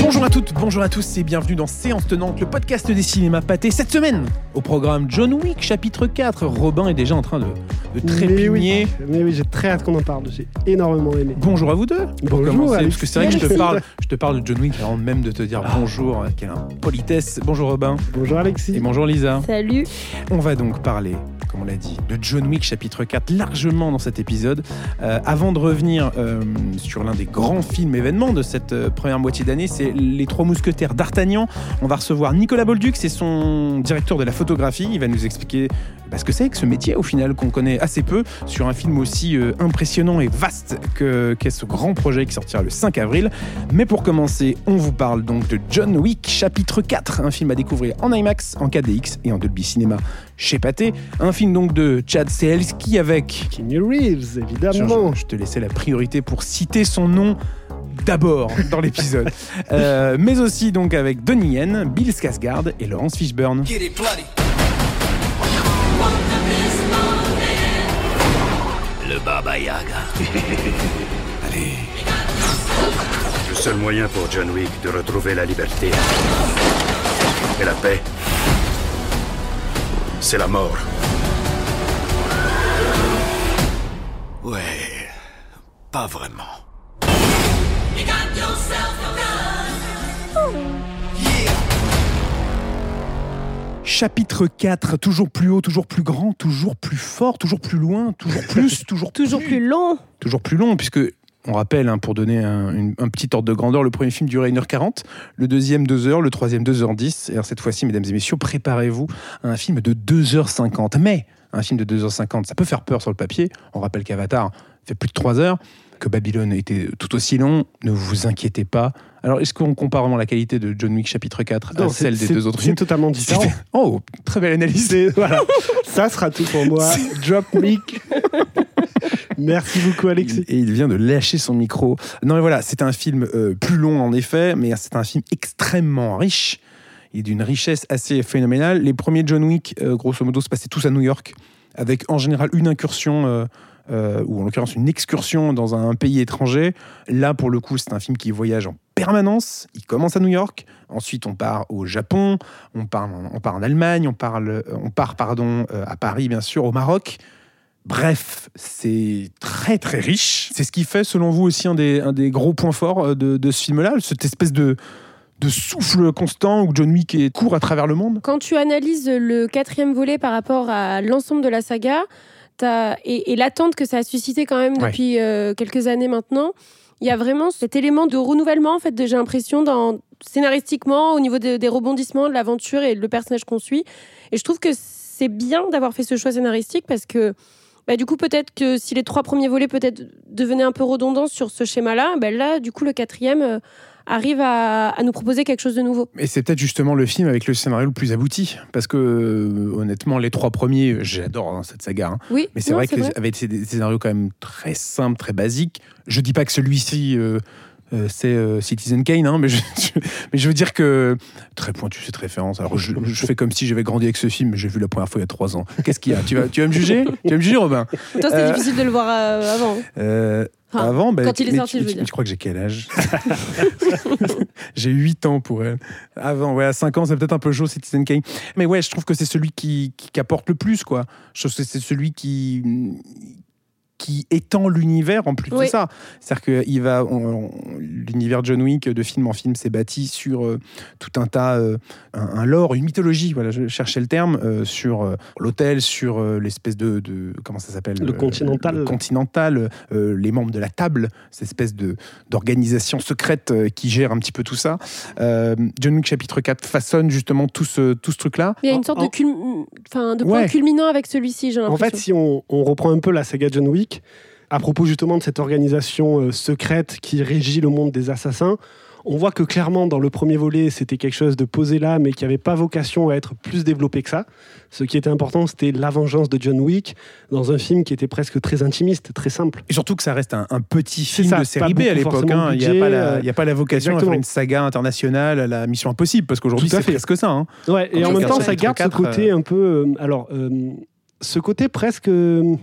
Bonjour à toutes, bonjour à tous et bienvenue dans Séance Tenante, le podcast des cinémas pâtés. Cette semaine, au programme John Wick, chapitre 4. Robin est déjà en train de, de Mais trépigner. oui, mais oui, j'ai très hâte qu'on en parle. J'ai énormément aimé. Bonjour à vous deux. Pour Bonjour, commencer, parce que c'est vrai que je te parle, je te parle de John Wick avant même de te dire Ah. bonjour. Quelle politesse. Bonjour Robin Bonjour Alexis. et bonjour Lisa. Salut. On va donc parler, comme on l'a dit, de John Wick chapitre 4 largement dans cet épisode. Euh, avant de revenir euh, sur l'un des grands films événements de cette euh, première moitié d'année, c'est Les Trois Mousquetaires d'Artagnan. On va recevoir Nicolas Bolduc, c'est son directeur de la photographie. Il va nous expliquer bah, ce que c'est que ce métier au final qu'on connaît assez peu sur un film aussi euh, impressionnant et vaste que- qu'est ce grand projet qui sortira le 5 avril. Mais pour commencer, on vous parle donc de John Wick chapitre 4, un film à découvrir en IMAX, en 4DX et en Dolby Cinema chez Pathé. Un film donc de Chad Stahelski avec... Keanu Reeves, Je, évidemment. je te laissais la priorité pour citer son nom d'abord dans l'épisode. Euh, mais aussi donc avec Donnie Yen, Bill Skarsgård et Laurence Fishburne. Le Baba Yaga. Allez, Le seul moyen pour John Wick de retrouver la liberté et la paix, c'est la mort. ouais, pas vraiment. Chapitre 4, toujours plus haut, toujours plus grand, toujours plus fort, toujours plus loin, toujours plus, toujours Toujours plus long. toujours plus long, puisque on rappelle, hein, pour donner un, une- un petit ordre de grandeur, le premier film durait 1h40, le deuxième 2h, le troisième 2h10. Et alors cette fois-ci, mesdames et messieurs, préparez-vous à un film de 2h50. Mais un film de 2h50, ça peut faire peur sur le papier. On rappelle qu'Avatar fait plus de 3 heures, que Babylone était tout aussi long. Ne vous inquiétez pas. Alors, est-ce qu'on compare vraiment la qualité de John Wick chapitre 4 à Non, c'est- celle des c'est- deux autres C'est films totalement différent. Oh, très belle analyse. C'est- voilà. Ça sera tout pour moi. Drop mic. Merci beaucoup, Alexis. Et il vient de lâcher son micro. Non, mais voilà, c'est un film euh, plus long en effet, mais c'est un film extrêmement riche et d'une richesse assez phénoménale. Les premiers John Wick, euh, grosso modo, se passaient tous à New York, avec en général une incursion. euh, euh, ou en l'occurrence une excursion dans un pays étranger. Là, pour le coup, c'est un film qui voyage en permanence. Il commence à New York, ensuite on part au Japon, on part, en- on part en Allemagne, on, parle, on part pardon, euh, à Paris, bien sûr, au Maroc. Bref, c'est très très riche. C'est ce qui fait, selon vous, aussi un des, un des gros points forts euh, de, de ce film-là, cette espèce de, de souffle constant où John Wick est court à travers le monde. Quand tu analyses le quatrième volet par rapport à l'ensemble de la saga et, et l'attente que ça a suscité quand même depuis euh, quelques années maintenant, il y a vraiment cet élément de renouvellement, en fait, j'ai l'impression, dans, scénaristiquement, au niveau de- des rebondissements, de l'aventure et le personnage qu'on suit. Et je trouve que c'est bien d'avoir fait ce choix scénaristique parce que bah, du coup, peut-être que si les trois premiers volets peut-être devenaient un peu redondants sur ce schéma-là, bah, là, du coup, le quatrième euh, arrive à, à nous proposer quelque chose de nouveau. Et c'est peut-être justement le film avec le scénario le plus abouti. Parce que, euh, honnêtement, les trois premiers, j'adore hein, cette saga. hein. Oui, Mais c'est vrai qu'avec des des scénarios quand même très simples, très basiques. Je dis pas que celui-ci, euh, euh, c'est euh, Citizen Kane, hein, mais, je, je- mais je veux dire que. Très pointu cette référence. Alors je, je fais comme si j'avais grandi avec ce film, mais j'ai vu la première fois il y a trois ans. Qu'est-ce qu'il y a? Tu vas, tu vas me juger? Tu vas me juger, Robin? Toi, c'était Euh, difficile de le voir avant. Avant, bah, quand il est sorti, tu, je veux dire. tu crois que j'ai quel âge? J'ai 8 ans pour elle. Avant, ouais, à 5 ans, c'est peut-être un peu chaud, Citizen Kane. Mais ouais, je trouve que c'est celui qui, qui, qui apporte le plus, quoi. Je trouve que c'est celui qui qui étend l'univers en plus Oui. de ça. C'est-à-dire que il va, on- on- l'univers John Wick de film en film s'est bâti sur euh, tout un tas, euh, un, un lore, une mythologie. Voilà, je cherchais le terme euh, sur euh, l'hôtel, sur euh, l'espèce de, de comment ça s'appelle Le Euh, Continental. le Continental, euh, les membres de la table, cette espèce de d'organisation secrète euh, qui gère un petit peu tout ça. Euh, John Wick chapitre 4 façonne justement tout ce tout ce truc-là. Il y a En- une sorte en- de, cul- enfin, de point Ouais. culminant avec celui-ci, j'ai En l'impression. fait, si on, on reprend un peu la saga John Wick, à propos justement de cette organisation euh, secrète qui régit le monde des assassins, on voit que clairement dans le premier volet, c'était quelque chose de posé là, mais qui n'avait pas vocation à être plus développé que ça. Ce qui était important, c'était la vengeance de John Wick dans un film qui était presque très intimiste, très simple. Et surtout que ça reste un, un petit film ça, de série B à l'époque. hein. Il n'y a, budget, pas la- euh, a pas la vocation à faire une saga internationale à la Mission Impossible, parce qu'aujourd'hui c'est presque ça. hein. Ouais, et en même temps, ça garde 4, ce côté un peu. euh, alors, euh, ce côté presque euh,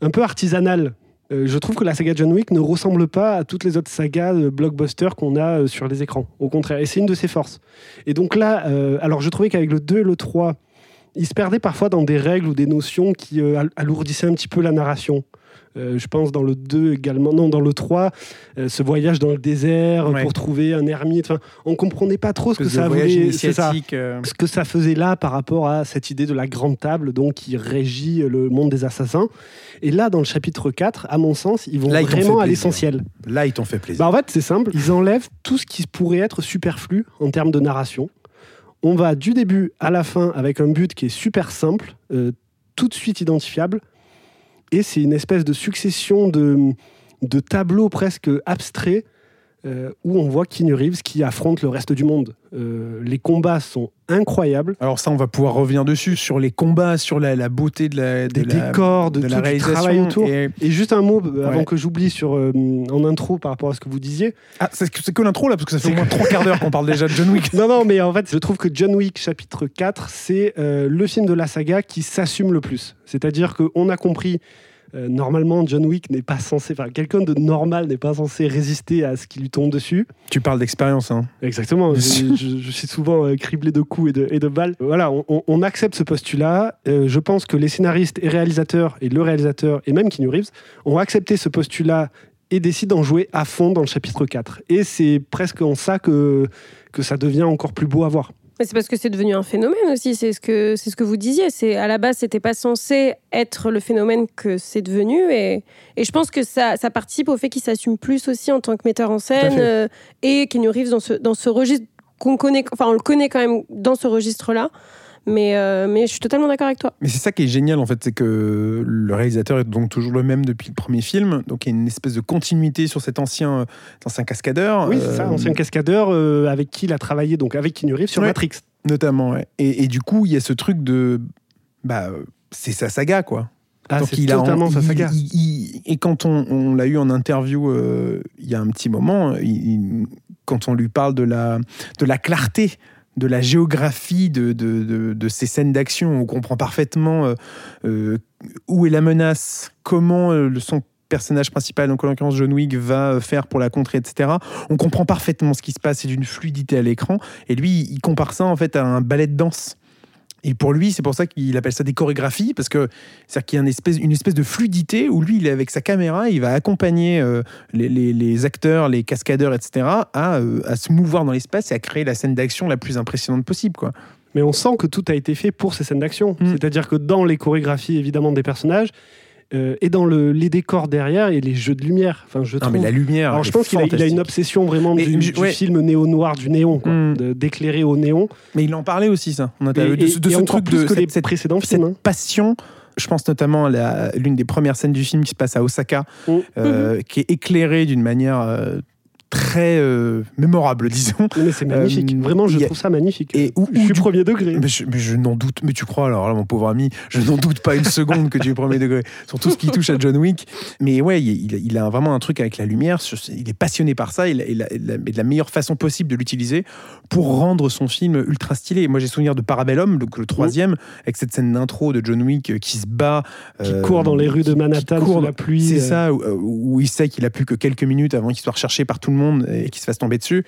un peu artisanal. Euh, je trouve que la saga John Wick ne ressemble pas à toutes les autres sagas de blockbuster qu'on a euh, sur les écrans. Au contraire, et c'est une de ses forces. Et donc là, euh, alors je trouvais qu'avec le 2 et le 3, il se perdait parfois dans des règles ou des notions qui euh, al- alourdissaient un petit peu la narration. Euh, je pense dans le 2 également, non, dans le 3, euh, ce voyage dans le désert Ouais. pour trouver un ermite. Enfin, on comprenait pas trop ce que ça voulait. ça euh, ce que ça faisait là par rapport à cette idée de la grande table donc qui régit le monde des assassins. Et là, dans le chapitre 4, à mon sens, ils vont Là, vraiment à l'essentiel. Là, ils t'ont fait plaisir. Bah, en fait, c'est simple, ils enlèvent tout ce qui pourrait être superflu en termes de narration. On va du début à la fin avec un but qui est super simple, euh, tout de suite identifiable. Et c'est une espèce de succession de, tableaux presque abstraits euh, où on voit Keanu Reeves qui affronte le reste du monde. Euh, les combats sont incroyables. Alors ça, on va pouvoir revenir dessus, sur les combats, sur la, la beauté de la, de des la, décors, de, de la réalisation. travail autour. et- Et juste un mot euh, avant Ouais. que j'oublie sur euh, en intro par rapport à ce que vous disiez. Ah, c'est que, que l'intro là, parce que ça fait au moins trois quarts d'heure qu'on parle déjà de John Wick. Non, non, mais en fait, je trouve que John Wick chapitre 4, c'est le film de la saga qui s'assume le plus. C'est-à-dire qu'on a compris, euh, normalement, John Wick n'est pas censé, enfin, quelqu'un de normal n'est pas censé résister à ce qui lui tombe dessus. Tu parles d'expérience, hein. Exactement. je, je- je suis souvent euh, criblé de coups et de, et de balles. Voilà, on, on- on accepte ce postulat. Euh, je pense que les scénaristes et réalisateurs, et le réalisateur, et même Keanu Reeves, ont accepté ce postulat et décident d'en jouer à fond dans le chapitre 4. Et c'est presque en ça que, que ça devient encore plus beau à voir. Mais c'est parce que c'est devenu un phénomène aussi. C'est ce que c'est ce que vous disiez. C'est à la base, c'était pas censé être le phénomène que c'est devenu. Et, et je pense que ça, ça participe au fait qu'il s'assume plus aussi en tant que metteur en scène euh, et Keanu Reeves dans ce dans ce registre qu'on connaît. Enfin, on le connaît quand même dans ce registre-là. Mais euh, mais je suis totalement d'accord avec toi. Mais c'est ça qui est génial en fait, c'est que le réalisateur est donc toujours le même depuis le premier film, donc il y a une espèce de continuité sur cet ancien, euh, cet ancien cascadeur. Oui, c'est ça, euh, ancien cascadeur euh, avec qui il a travaillé, donc avec Keanu Reeves sur Ouais. Matrix. Notamment, ouais. et, et du coup, il y a ce truc de. Bah, c'est sa saga, quoi. Ah, Donc, c'est il a- totalement sa saga. il- il- et quand on, on l'a eu en interview euh, il y a un petit moment, il- il- quand on lui parle de la, de la clarté, de la géographie de, de, de- ces scènes d'action, on comprend parfaitement euh, euh, où est la menace, comment euh, son personnage principal, donc en l'occurrence John Wick, va faire pour la contrer, etc. On comprend parfaitement ce qui se passe, c'est d'une fluidité à l'écran. Et lui, il compare ça en fait à un ballet de danse. Et pour lui, c'est pour ça qu'il appelle ça des chorégraphies, parce que c'est-à-dire qu'il y a une espèce, une espèce de fluidité où lui, il est avec sa caméra, il va accompagner euh, les, les- les acteurs, les cascadeurs, etc., à, euh, à se mouvoir dans l'espace et à créer la scène d'action la plus impressionnante possible. Quoi. Mais on sent que tout a été fait pour ces scènes d'action. Mm. C'est-à-dire que dans les chorégraphies, évidemment, des personnages, euh, et dans le- les décors derrière, et les jeux de lumière. Enfin, je Non, trouve... mais la lumière. Alors, je pense qu'il a, il a fantastique. une obsession vraiment du, je- du ouais. film néo-noir, du néon, Mm. de- d'éclairer au néon. Mais il en parlait aussi, ça. On a Et, de, et- ce- de truc de cette- cette- précédents cette films. hein. passion. Je pense notamment à l'une des premières scènes du film qui se passe à Osaka, Mm. euh, qui est éclairée d'une manière euh, très euh, mémorable, disons. Mais c'est magnifique. Euh, Vraiment, je a- trouve ça magnifique. Et où, je suis du- premier degré. Mais je, n'en doute, mais tu crois alors là, mon pauvre ami, je n'en doute pas une seconde que tu es premier degré sur tout ce qui touche à John Wick. Mais ouais, il, il a- vraiment un truc avec la lumière, il est passionné par ça, il a, il a- il a- mais de la meilleure façon possible de l'utiliser pour rendre son film ultra stylé. Moi j'ai souvenir de Parabellum, donc le troisième, avec cette scène d'intro de John Wick euh, qui se bat. Qui euh, court dans les rues de Manhattan qui court sous la pluie. C'est ça, où, où il sait qu'il a plus que quelques minutes avant qu'il soit recherché par tout le monde et qu'il se fasse tomber dessus.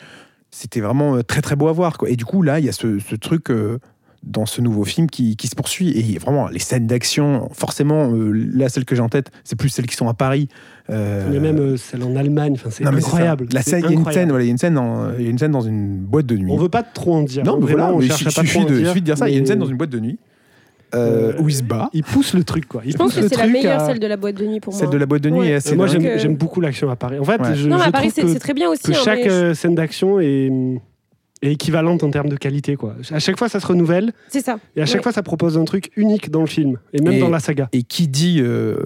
C'était vraiment euh, très très beau à voir. Quoi. Et du coup, là, il y a ce, ce truc euh, dans ce nouveau film qui, qui se poursuit. Et vraiment, les scènes d'action, forcément, euh, là, celles que j'ai en tête, c'est plus celles qui sont à Paris. Euh, Il y a même euh, celle en Allemagne. Enfin, c'est incroyable. La scène, il y a une scène, voilà, il y a une scène dans, il y a une scène dans une boîte de nuit. On veut pas trop en dire. non, mais Vraiment, voilà, on il cherche à pas suffit trop en de, dire. suffit de dire ça. Il y a une scène dans une boîte de nuit euh, où il se bat. Il pousse le truc, quoi. Il Je pense que c'est la meilleure à- celle de la boîte de nuit pour Celle moi. de la boîte de nuit Ouais. est assez moi, j'aime que- beaucoup l'action à Paris. En fait, Ouais. je, Non, mais je à Paris, trouve c'est très bien aussi. que hein, chaque mais euh, scène d'action est, est équivalente en termes de qualité. Quoi. À chaque fois, ça se renouvelle. C'est ça. Et à chaque Ouais. fois, ça propose un truc unique dans le film. Et même Et- dans la saga. Et qui dit euh,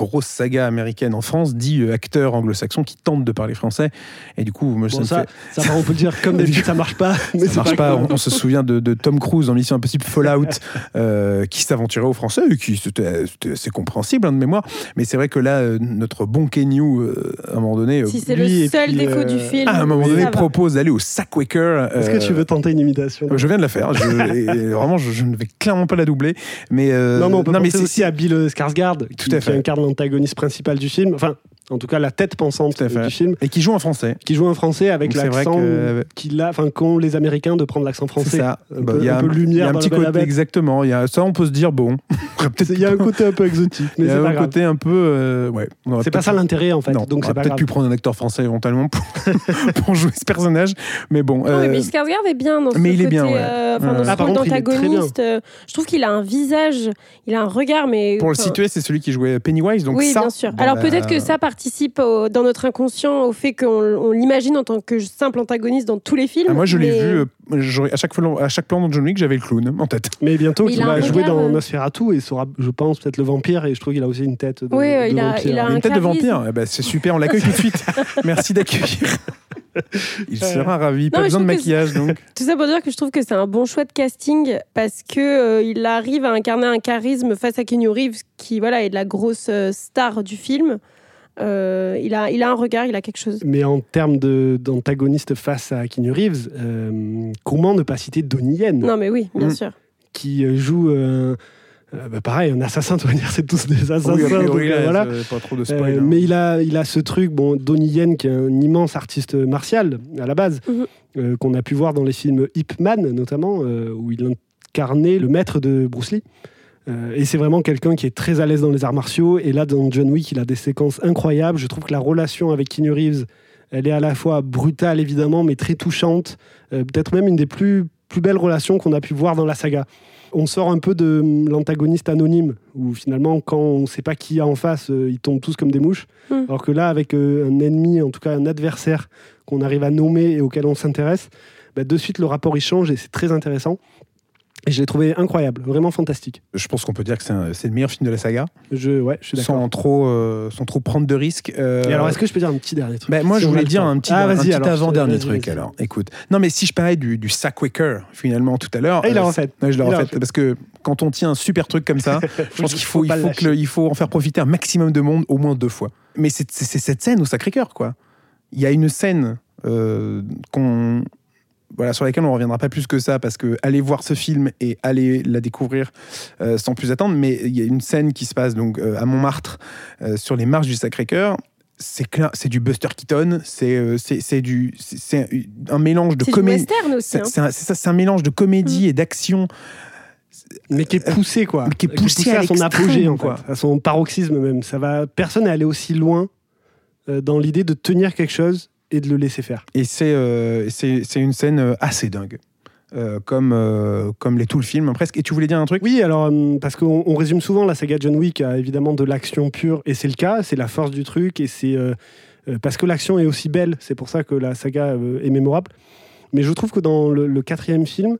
grosse saga américaine en France, dit euh, acteur anglo-saxon qui tente de parler français. Et du coup, moi, Bon, ça me ça, fait- ça, on peut le dire comme d'habitude, ça marche pas. Mais ça c'est marche pas. On, on se souvient de, de Tom Cruise dans Mission Impossible Fallout, euh, qui s'aventurait au français, et qui c'était assez compréhensible hein, de mémoire. Mais c'est vrai que là, euh, notre bon Kenyu, euh, à un moment donné, Si c'est lui, le seul défaut euh, du film. à un moment donné, propose d'aller au Sackwalker. Est-ce que tu veux tenter une imitation Je viens de la faire. Je, et vraiment, je, je ne vais clairement pas la doubler. Mais euh, Non, mais on peut mais c'est- aussi à Bill Skarsgård, Tout qui, à qui fait. incarne l'antagoniste principal du film. Enfin, en tout cas, la tête pensante du film, et qui joue en français. qui joue un français avec c'est l'accent que- qu'il a, enfin, qu'ont les Américains de prendre l'accent C'est français. ça. Un Bah, peu- il y a un peu il y a lumière un dans petit côté exactement. Il y a ça, on peut se dire bon. Il y a un côté un peu exotique, mais il y a c'est pas un grave. côté un peu euh, ouais. C'est pas ça l'intérêt en fait, Non, donc on c'est aurait pas peut-être pu prendre un acteur français éventuellement pour, pour jouer ce personnage, mais bon. Non, mais euh, Bill Skarsgård est bien dans ce mais il est côté, bien, ouais. euh, dans ce Ah, rôle d'antagoniste. euh, Je trouve qu'il a un visage, il a un regard, mais pour le situer, c'est celui qui jouait Pennywise, donc oui, ça. bien sûr. Alors bah, peut-être que ça participe au- dans notre inconscient au fait qu'on on l'imagine en tant que simple antagoniste dans tous les films. ah, moi, je l'ai mais- vu. euh, à chaque fois, à chaque plan dans John Wick, j'avais le clown en tête. Mais bientôt, Mais il va jouer regard, dans euh, Nosferatu et sera, je pense, peut-être le vampire. Et je trouve qu'il a aussi une tête de, Oui, euh, de il a- vampire. il a Une un tête de vampire. Eh ben, c'est super, on l'accueille tout de suite. Merci d'accueillir. Il sera ravi. Pas je besoin de maquillage, donc. Tout ça pour dire que je trouve que c'est un bon choix de casting parce que euh, il arrive à incarner un charisme face à Keanu Reeves qui voilà est la grosse euh, star du film. Euh, il a il a un regard, il a quelque chose. Mais en termes de- d'antagoniste face à Keanu Reeves, euh, comment ne pas citer Donnie Yen, Non mais oui, bien Mm. sûr. qui euh, joue, euh, euh, bah, pareil, un assassin, tu vas dire, c'est tous des assassins. Oui, a priori, donc, là, voilà. Pas trop de Euh, spoil. hein. mais il a, il a ce truc, bon, Donnie Yen, qui est un immense artiste martial à la base, Mhm. euh, qu'on a pu voir dans les films Ip Man notamment, euh, où il incarnait le maître de Bruce Lee. Euh, et c'est vraiment quelqu'un qui est très à l'aise dans les arts martiaux. Et là, dans John Wick, il a des séquences incroyables. Je trouve que la relation avec Keanu Reeves, elle est à la fois brutale évidemment, mais très touchante. Euh, Peut-être même une des plus, plus belles relations qu'on a pu voir dans la saga. On sort un peu de l'antagoniste anonyme, où finalement, quand on ne sait pas qui il y a en face, euh, ils tombent tous comme des mouches. Mm. Alors que là, avec un ennemi, en tout cas un adversaire qu'on arrive à nommer et auquel on s'intéresse, bah, de suite le rapport il change et c'est très intéressant. Et je l'ai trouvé incroyable, vraiment fantastique. Je pense qu'on peut dire que c'est le meilleur film de la saga, Je, ouais, je suis d'accord. sans trop, euh, sans trop prendre de risques. Euh, Et alors, est-ce que je peux dire un petit dernier truc? Ben, moi, Si je voulais dire un petit, Ah, petit avant-dernier truc. Alors, écoute. Non, mais si je parlais du, du Sackwaker, finalement, tout à l'heure. Ah, il l'a euh, refait. Ouais, je l'ai refait. refait. Parce que quand on tient un super truc comme ça, je pense qu'il faut, il faut, que il faut en faire profiter un maximum de monde au moins deux fois. Mais c'est cette scène au Sacré-Cœur, quoi. Il y a une scène euh, qu'on. Voilà, sur laquelle on ne reviendra pas plus que ça, parce que allez voir ce film et allez la découvrir euh, sans plus attendre. Mais il y a une scène qui se passe donc euh, à Montmartre, euh, sur les marches du Sacré-Cœur. C'est clair, c'est du Buster Keaton, c'est c'est c'est du, c'est- c'est un mélange de comédie. western aussi. C'est hein. c'est un, c'est ça, c'est un mélange de comédie et d'action. Mais qui est poussé, quoi. qui est poussé à à son apogée, en quoi. fait. À son paroxysme, même. Ça va... Personne n'est allé aussi loin dans l'idée de tenir quelque chose et de le laisser faire. Et c'est euh, une scène euh, assez dingue, Euh, comme, euh, comme les tout le film presque. Et tu voulais dire un truc? Oui, alors, hum, parce qu'on on résume souvent la saga John Wick à évidemment de l'action pure, et c'est le cas, c'est la force du truc, et c'est. euh, euh, parce que l'action est aussi belle, c'est pour ça que la saga euh, est mémorable. Mais je trouve que dans le, le quatrième film,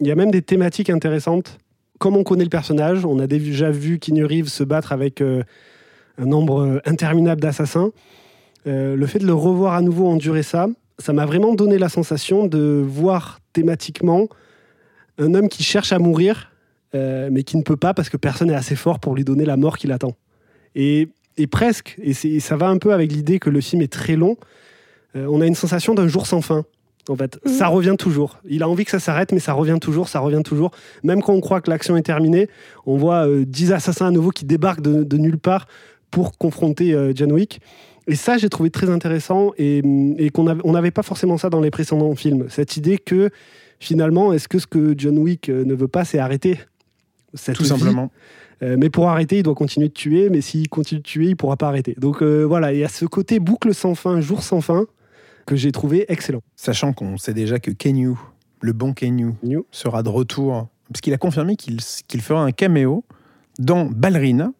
il y a même des thématiques intéressantes. Comme on connaît le personnage, on a déjà vu Keanu Reeves se battre avec euh, un nombre euh, interminable d'assassins. Euh, le fait de le revoir à nouveau endurer ça, ça m'a vraiment donné la sensation de voir thématiquement un homme qui cherche à mourir, euh, mais qui ne peut pas parce que personne n'est assez fort pour lui donner la mort qu'il attend. Et, et presque, et, ça va un peu avec l'idée que le film est très long, euh, on a une sensation d'un jour sans fin. En fait, ça revient toujours. Il a envie que ça s'arrête, mais ça revient toujours, ça revient toujours. Même quand on croit que l'action est terminée, on voit euh, 10 assassins à nouveau qui débarquent de, de nulle part pour confronter John Wick. Et ça, j'ai trouvé très intéressant et, et qu'on avait- on n'avait pas forcément ça dans les précédents films. Cette idée que finalement, est-ce que ce que John Wick euh, ne veut pas, c'est arrêter cette Tout vie simplement. Euh, mais pour arrêter, il doit continuer de tuer, mais s'il continue de tuer, il pourra pas arrêter. Donc euh, voilà, il y a ce côté boucle sans fin, jour sans fin, que j'ai trouvé excellent. Sachant qu'on sait déjà que Kenyu, le bon Kenyu, New. sera de retour, parce qu'il a confirmé qu'il qu'il fera un caméo dans Ballerina,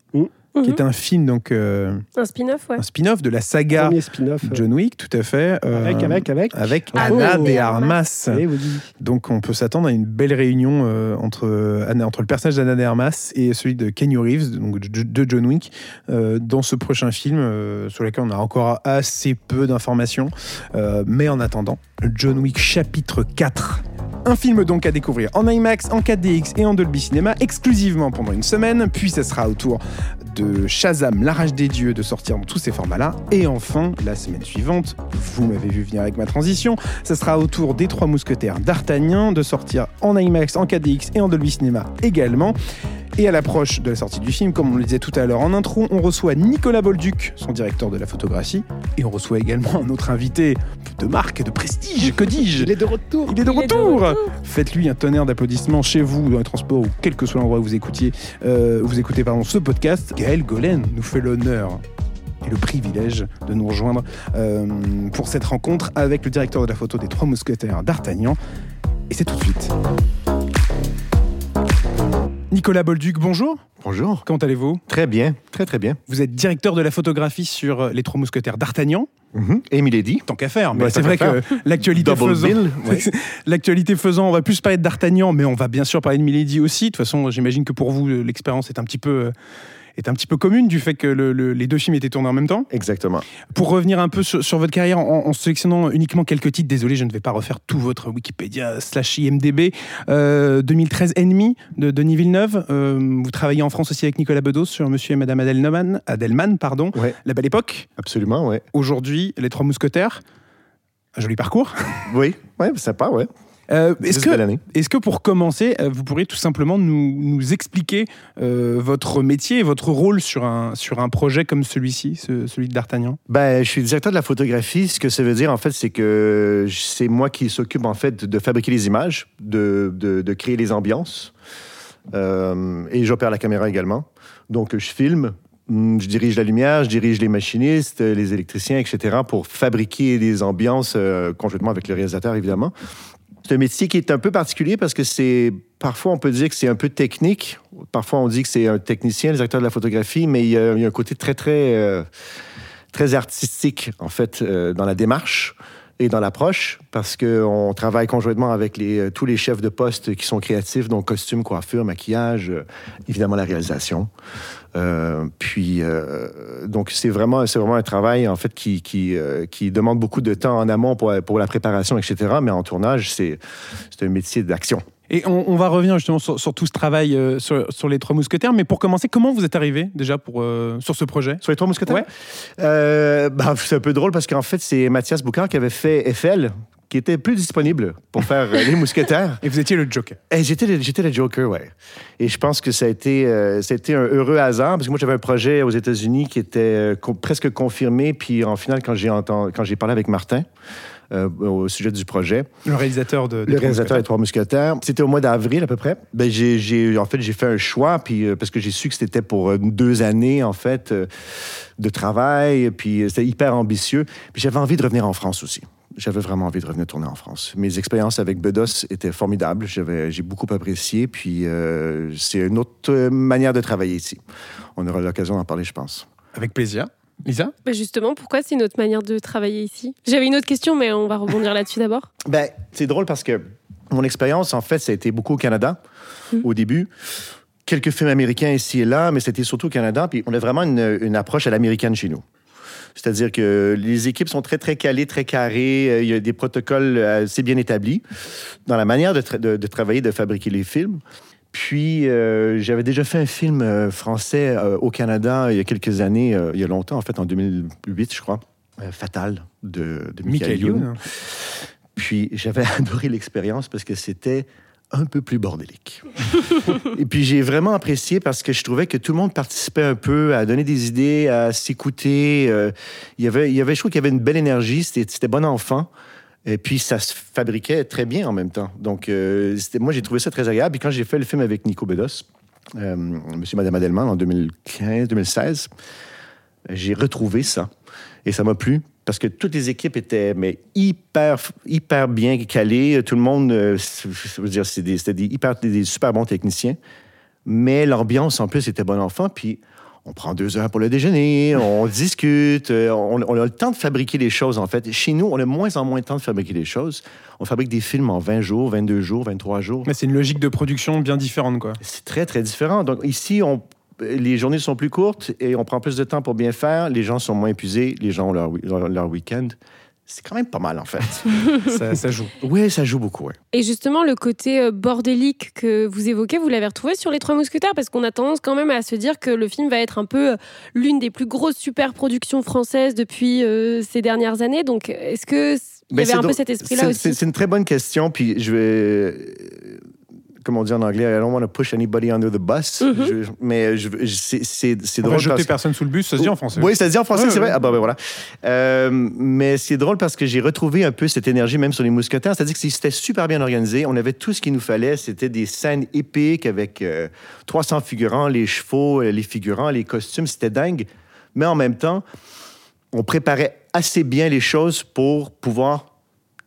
Mm. qui Mhm. est un film, donc euh, Un spin-off, ouais. un spin-off de la saga Premier spin-off. euh, John Wick, tout à fait. euh, Avec, avec, avec. avec Anna Anna de de Armas. Armas. Allez, vous dites. Donc on peut s'attendre à une belle réunion euh, entre, Anna- entre le personnage d'Anna de Armas et celui de Kenny Reeves, donc de, de John Wick, euh, dans ce prochain film euh, sur lequel on a encore assez peu d'informations. Euh, mais en attendant, John Wick chapitre 4. Un film donc à découvrir en IMAX, en 4DX et en Dolby Cinema exclusivement pendant une semaine, puis ce sera au tour de Shazam, La Rage des Dieux, de sortir dans tous ces formats-là. Et enfin, la semaine suivante, vous m'avez vu venir avec ma transition, ce sera au tour des Trois Mousquetaires d'Artagnan de sortir en IMAX, en 4DX et en Dolby Cinema également. Et à l'approche de la sortie du film, comme on le disait tout à l'heure en intro, on reçoit Nicolas Bolduc, son directeur de la photographie, et on reçoit également un autre invité de marque, de prestige, que dis-je? Il est de retour. il est de Il est de retour. Faites-lui un tonnerre d'applaudissements chez vous, dans les transports ou quel que soit l'endroit où vous écoutiez, euh, où vous écoutez pardon, ce podcast. Gaël Golen nous fait l'honneur et le privilège de nous rejoindre euh, pour cette rencontre avec le directeur de la photo des Trois Mousquetaires d'Artagnan. Et c'est tout de suite. Nicolas Bolduc, bonjour. Bonjour. Comment allez-vous? Très bien, très très bien. Vous êtes directeur de la photographie sur euh, les Trois Mousquetaires d'Artagnan. Mhm. Et Milady. Tant qu'à faire, mais Ouais, c'est vrai que l'actualité faisant, ouais. l'actualité faisant, on va plus parler D'Artagnan, mais on va bien sûr parler de Milady aussi. De toute façon, j'imagine que pour vous, l'expérience est un petit peu euh, est un petit peu commune du fait que le- le- les deux films étaient tournés en même temps. Exactement. Pour revenir un peu sur, sur votre carrière en, en sélectionnant uniquement quelques titres, désolé, je ne vais pas refaire tout votre Wikipédia slash IMDB. Euh, 2013 Ennemi de Denis Villeneuve. Euh, vous travaillez en France aussi avec Nicolas Bedos sur Monsieur et Madame Adelman, Adelman pardon. Ouais, La Belle Époque. absolument, ouais. Aujourd'hui, Les Trois Mousquetaires. Un joli parcours. Oui, ouais, sympa, ouais. Euh, est-ce que, est-ce que pour commencer, euh, vous pourriez tout simplement nous, nous expliquer euh, votre métier et votre rôle sur un, sur un projet comme celui-ci, ce- celui de D'Artagnan? Ben, je suis directeur de la photographie. Ce que ça veut dire, en fait, c'est que c'est moi qui s'occupe, en fait, de fabriquer les images, de, de, de créer les ambiances. Euh, et j'opère la caméra également. Donc, je filme, hum, je dirige la lumière, je dirige les machinistes, les électriciens, etc., pour fabriquer des ambiances euh, conjointement avec le réalisateur, évidemment. C'est un métier qui est un peu particulier parce que c'est parfois on peut dire que c'est un peu technique, parfois on dit que c'est un technicien, le directeur de la photographie, mais il y a, un côté très très euh, très artistique en fait euh, dans la démarche et dans l'approche parce qu'on travaille conjointement avec les, euh, tous les chefs de poste qui sont créatifs, donc costume, coiffure, maquillage, évidemment la réalisation. Euh, puis, euh, donc, c'est vraiment, c'est vraiment un travail, en fait, qui, qui, euh, qui demande beaucoup de temps en amont pour, pour la préparation, etc. Mais en tournage, c'est, c'est un métier d'action. Et on, on va revenir justement sur, sur tout ce travail euh, sur, sur les Trois Mousquetaires. Mais pour commencer, comment vous êtes arrivé déjà pour, euh, sur ce projet? Sur les trois mousquetaires? Ouais. Euh, bah, c'est un peu drôle parce qu'en fait, c'est Mathias Boucard qui avait fait FL, qui était plus disponible pour faire euh, les mousquetaires. Et vous étiez le Joker. Et j'étais le, j'étais le Joker, ouais. Et je pense que ça a été, euh, ça a été un heureux hasard parce que moi j'avais un projet aux États-Unis qui était euh, co- presque confirmé. Puis en final, quand j'ai entendu, quand j'ai parlé avec Martin euh, au sujet du projet, Le réalisateur de. des le Trois réalisateur des Mousquetaires. Trois Mousquetaires, c'était au mois d'avril à peu près. Ben j'ai, j'ai- en fait j'ai fait un choix puis euh, parce que j'ai su que c'était pour euh, deux années en fait de travail. Puis c'était hyper ambitieux. Puis j'avais envie de revenir en France aussi. J'avais vraiment envie de revenir tourner en France. Mes expériences avec Bedos étaient formidables. J'avais, j'ai beaucoup apprécié. Puis euh, c'est une autre manière de travailler ici. On aura l'occasion d'en parler, je pense. Avec plaisir. Lisa? Bah, justement, pourquoi c'est une autre manière de travailler ici? J'avais une autre question, mais on va rebondir là-dessus d'abord. Ben, c'est drôle parce que mon expérience, en fait, ça a été beaucoup au Canada au début. Quelques films américains ici et là, mais c'était surtout au Canada. Puis on a vraiment une, une approche à l'américaine chez nous. C'est-à-dire que les équipes sont très, très calées, très carrées. Euh, Il y a des protocoles assez bien établis dans la manière de, tra- de- de travailler, de fabriquer les films. Puis, euh, j'avais déjà fait un film euh, français euh, au Canada il y a quelques années, euh, il y a longtemps, en fait, en 2008, je crois. Euh, Fatal, de, de Michael Michael Youn. Youn. Puis j'avais adoré l'expérience parce que c'était un peu plus bordélique. Et puis j'ai vraiment apprécié parce que je trouvais que tout le monde participait un peu à donner des idées, à s'écouter. Euh, il y avait, il y avait, je trouve qu'il y avait une belle énergie, c'était bon enfant. Et puis ça se fabriquait très bien en même temps. Donc euh, moi j'ai trouvé ça très agréable. Puis quand j'ai fait le film avec Nico Bedos, euh, Monsieur et Madame Adelman en 2015-2016, j'ai retrouvé ça. Et ça m'a plu parce que toutes les équipes étaient mais hyper, hyper bien calées. Tout le monde, euh, je veux dire, des- c'était des, hyper, des super bons techniciens. Mais l'ambiance, en plus, était bon enfant. Puis on prend deux heures pour le déjeuner, on discute, euh, on, on a le temps de fabriquer les choses, en fait. Chez nous, on a de moins en moins de temps de fabriquer les choses. On fabrique des films en 20 jours, 22 jours, 23 jours. Mais c'est une logique de production bien différente, quoi. C'est très, très différent. Donc, ici, on, les journées sont plus courtes et on prend plus de temps pour bien faire. Les gens sont moins épuisés. Les gens ont leur, leur, leur week-end. C'est quand même pas mal, en fait. ça, ça joue. oui, ça joue beaucoup, ouais. Et justement, le côté euh, bordélique que vous évoquez, vous l'avez retrouvé sur Les Trois Mousquetaires? Parce qu'on a tendance quand même à se dire que le film va être un peu euh, l'une des plus grosses super productions françaises depuis euh, ces dernières années. Donc, est-ce que il y Ben, avait un peu cet esprit-là aussi? C'est c'est une très bonne question. Puis je vais. Comme on dit en anglais, I don't want to push anybody under the bus. Mhm. Je- mais je, je- c'est- c'est c'est On va drôle. jeter parce- personne sous le bus, ça se dit en français. Oui, ça se dit en français, Ouais, c'est vrai. Ah, bah, ben voilà. Euh, mais c'est drôle parce que j'ai retrouvé un peu cette énergie même sur les mousquetaires. C'est-à-dire que c'était super bien organisé. On avait tout ce qu'il nous fallait. C'était des scènes épiques avec euh, 300 figurants, les chevaux, euh, les figurants, les costumes. C'était dingue. Mais en même temps, on préparait assez bien les choses pour pouvoir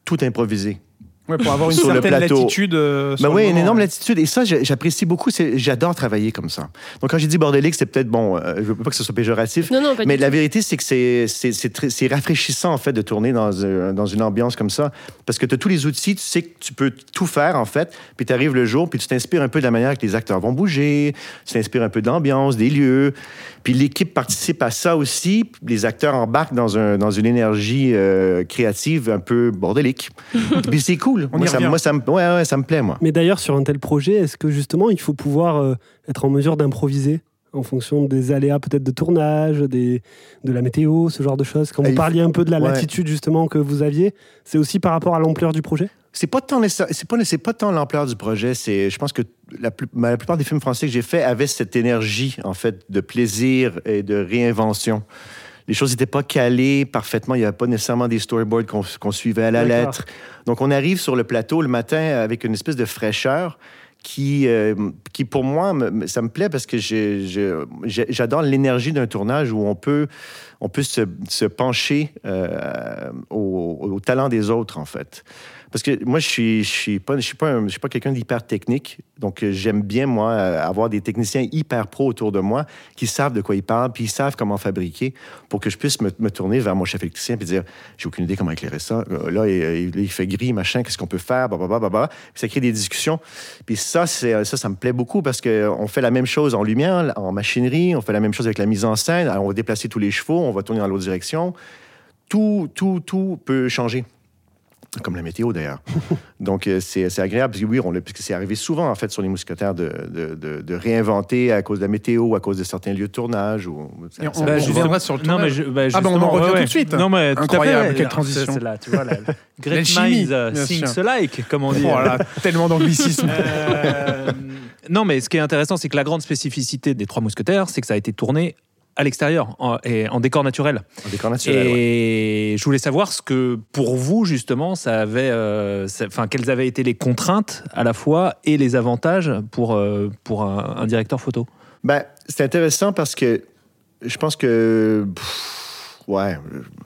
tout improviser. Ouais, pour avoir une Sur le certaine plateau. latitude. euh, Ben le oui, une énorme latitude. Et ça, j'apprécie beaucoup. J'adore travailler comme ça. Donc, quand j'ai dit bordélique, c'est peut-être bon. euh, je veux pas que ce soit péjoratif. Non, non, pas Mais du la tout. vérité, c'est que c'est- c'est c'est très- c'est rafraîchissant, en fait, de tourner dans, euh, dans une ambiance comme ça. Parce que tu as tous les outils, tu sais que tu peux tout faire, en fait. Puis tu arrives le jour, puis tu t'inspires un peu de la manière que les acteurs vont bouger. Tu t'inspires un peu de l'ambiance, des lieux. Puis l'équipe participe à ça aussi. Les acteurs embarquent dans, un, dans une énergie euh, créative un peu bordélique. puis c'est cool. On moi, ça, revient. moi, ça me, ouais, ouais, ça me plaît, moi. Mais d'ailleurs, sur un tel projet, est-ce que justement, il faut pouvoir euh, être en mesure d'improviser en fonction des aléas peut-être de tournage, des, de la météo, ce genre de choses? Quand Ah, vous il parliez un peu de la ouais. latitude justement que vous aviez, c'est aussi par rapport à l'ampleur du projet? C'est pas tant c'est pas c'est pas tant l'ampleur du projet, c'est je pense que la, plus- ma- la plupart des films français que j'ai faits avaient cette énergie en fait de plaisir et de réinvention. Les choses n'étaient pas calées parfaitement, il n'y avait pas nécessairement des storyboards qu'on suivait à la lettre. Donc on arrive sur le plateau le matin avec une espèce de fraîcheur qui, euh, qui pour moi, me- ça me plaît parce que j'adore l'énergie d'un tournage où on peut, on peut se, se pencher euh, au, au talent des autres, en fait. Parce que moi, je suis, je suis pas, je suis pas, un- je suis pas quelqu'un d'hyper technique. Donc, euh, j'aime bien, moi, euh, avoir des techniciens hyper pros autour de moi qui savent de quoi ils parlent, puis ils savent comment fabriquer pour que je puisse me, me tourner vers mon chef électricien puis dire J'ai aucune idée comment éclairer ça. Euh, Là, il, il- fait gris, machin, qu'est-ce qu'on peut faire, blablabla. blablabla. Puis ça crée des discussions. Puis ça, ça, ça me plaît beaucoup parce qu'on fait la même chose en lumière, en machinerie, on fait la même chose avec la mise en scène. Alors, on va déplacer tous les chevaux, on va tourner dans l'autre direction. Tout, tout, tout peut changer. Comme la météo, d'ailleurs. Donc, euh, c'est c'est agréable. Puis oui, on parce que c'est arrivé souvent, en fait, sur les mousquetaires de, de, de- de réinventer à cause de la météo ou à cause de certains lieux de tournage. Ou, ça- on- ça- Ben, reviendra sur le Non, mais tournage. je, bah, Ah, bah, on en revient ouais, tout de suite. Non, mais tout à Incroyable, fait. quelle C'est- transition. C'est là, tu vois, la, great chimie, minds uh, alike, comme on dit. Oh là là, tellement d'anglicisme. Euh, non, mais ce qui est intéressant, c'est que la grande spécificité des Trois Mousquetaires, c'est que ça a été tourné à l'extérieur, en, et en décor naturel. en décor naturel, ouais. Et je voulais savoir ce que, pour vous, justement, ça avait, euh, enfin, quelles avaient été les contraintes à la fois et les avantages pour, euh, pour un, un directeur photo? Ben, c'est intéressant parce que je pense que. pff, ouais,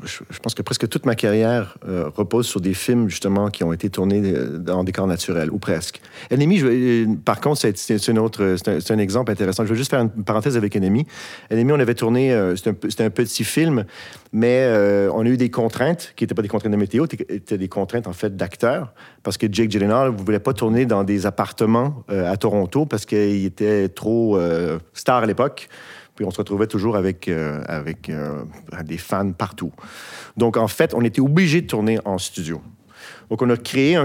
je, pense que presque toute ma carrière euh, repose sur des films, justement, qui ont été tournés euh, dans décor naturel, ou presque. Enemy, euh, par contre, c'est c'est autre, c'est un, exemple intéressant. Je veux juste faire une parenthèse avec Enemy. Enemy, on avait tourné, c'était un, petit film, mais on a eu des contraintes, qui n'étaient pas des contraintes de météo, c'était des contraintes, en fait, d'acteurs, parce que Jake Gyllenhaal ne voulait pas tourner dans des appartements à Toronto parce qu'il était trop star à l'époque. On se retrouvait toujours avec, euh, avec euh, des fans partout. Donc, en fait, on était obligé de tourner en studio. Donc, on a créé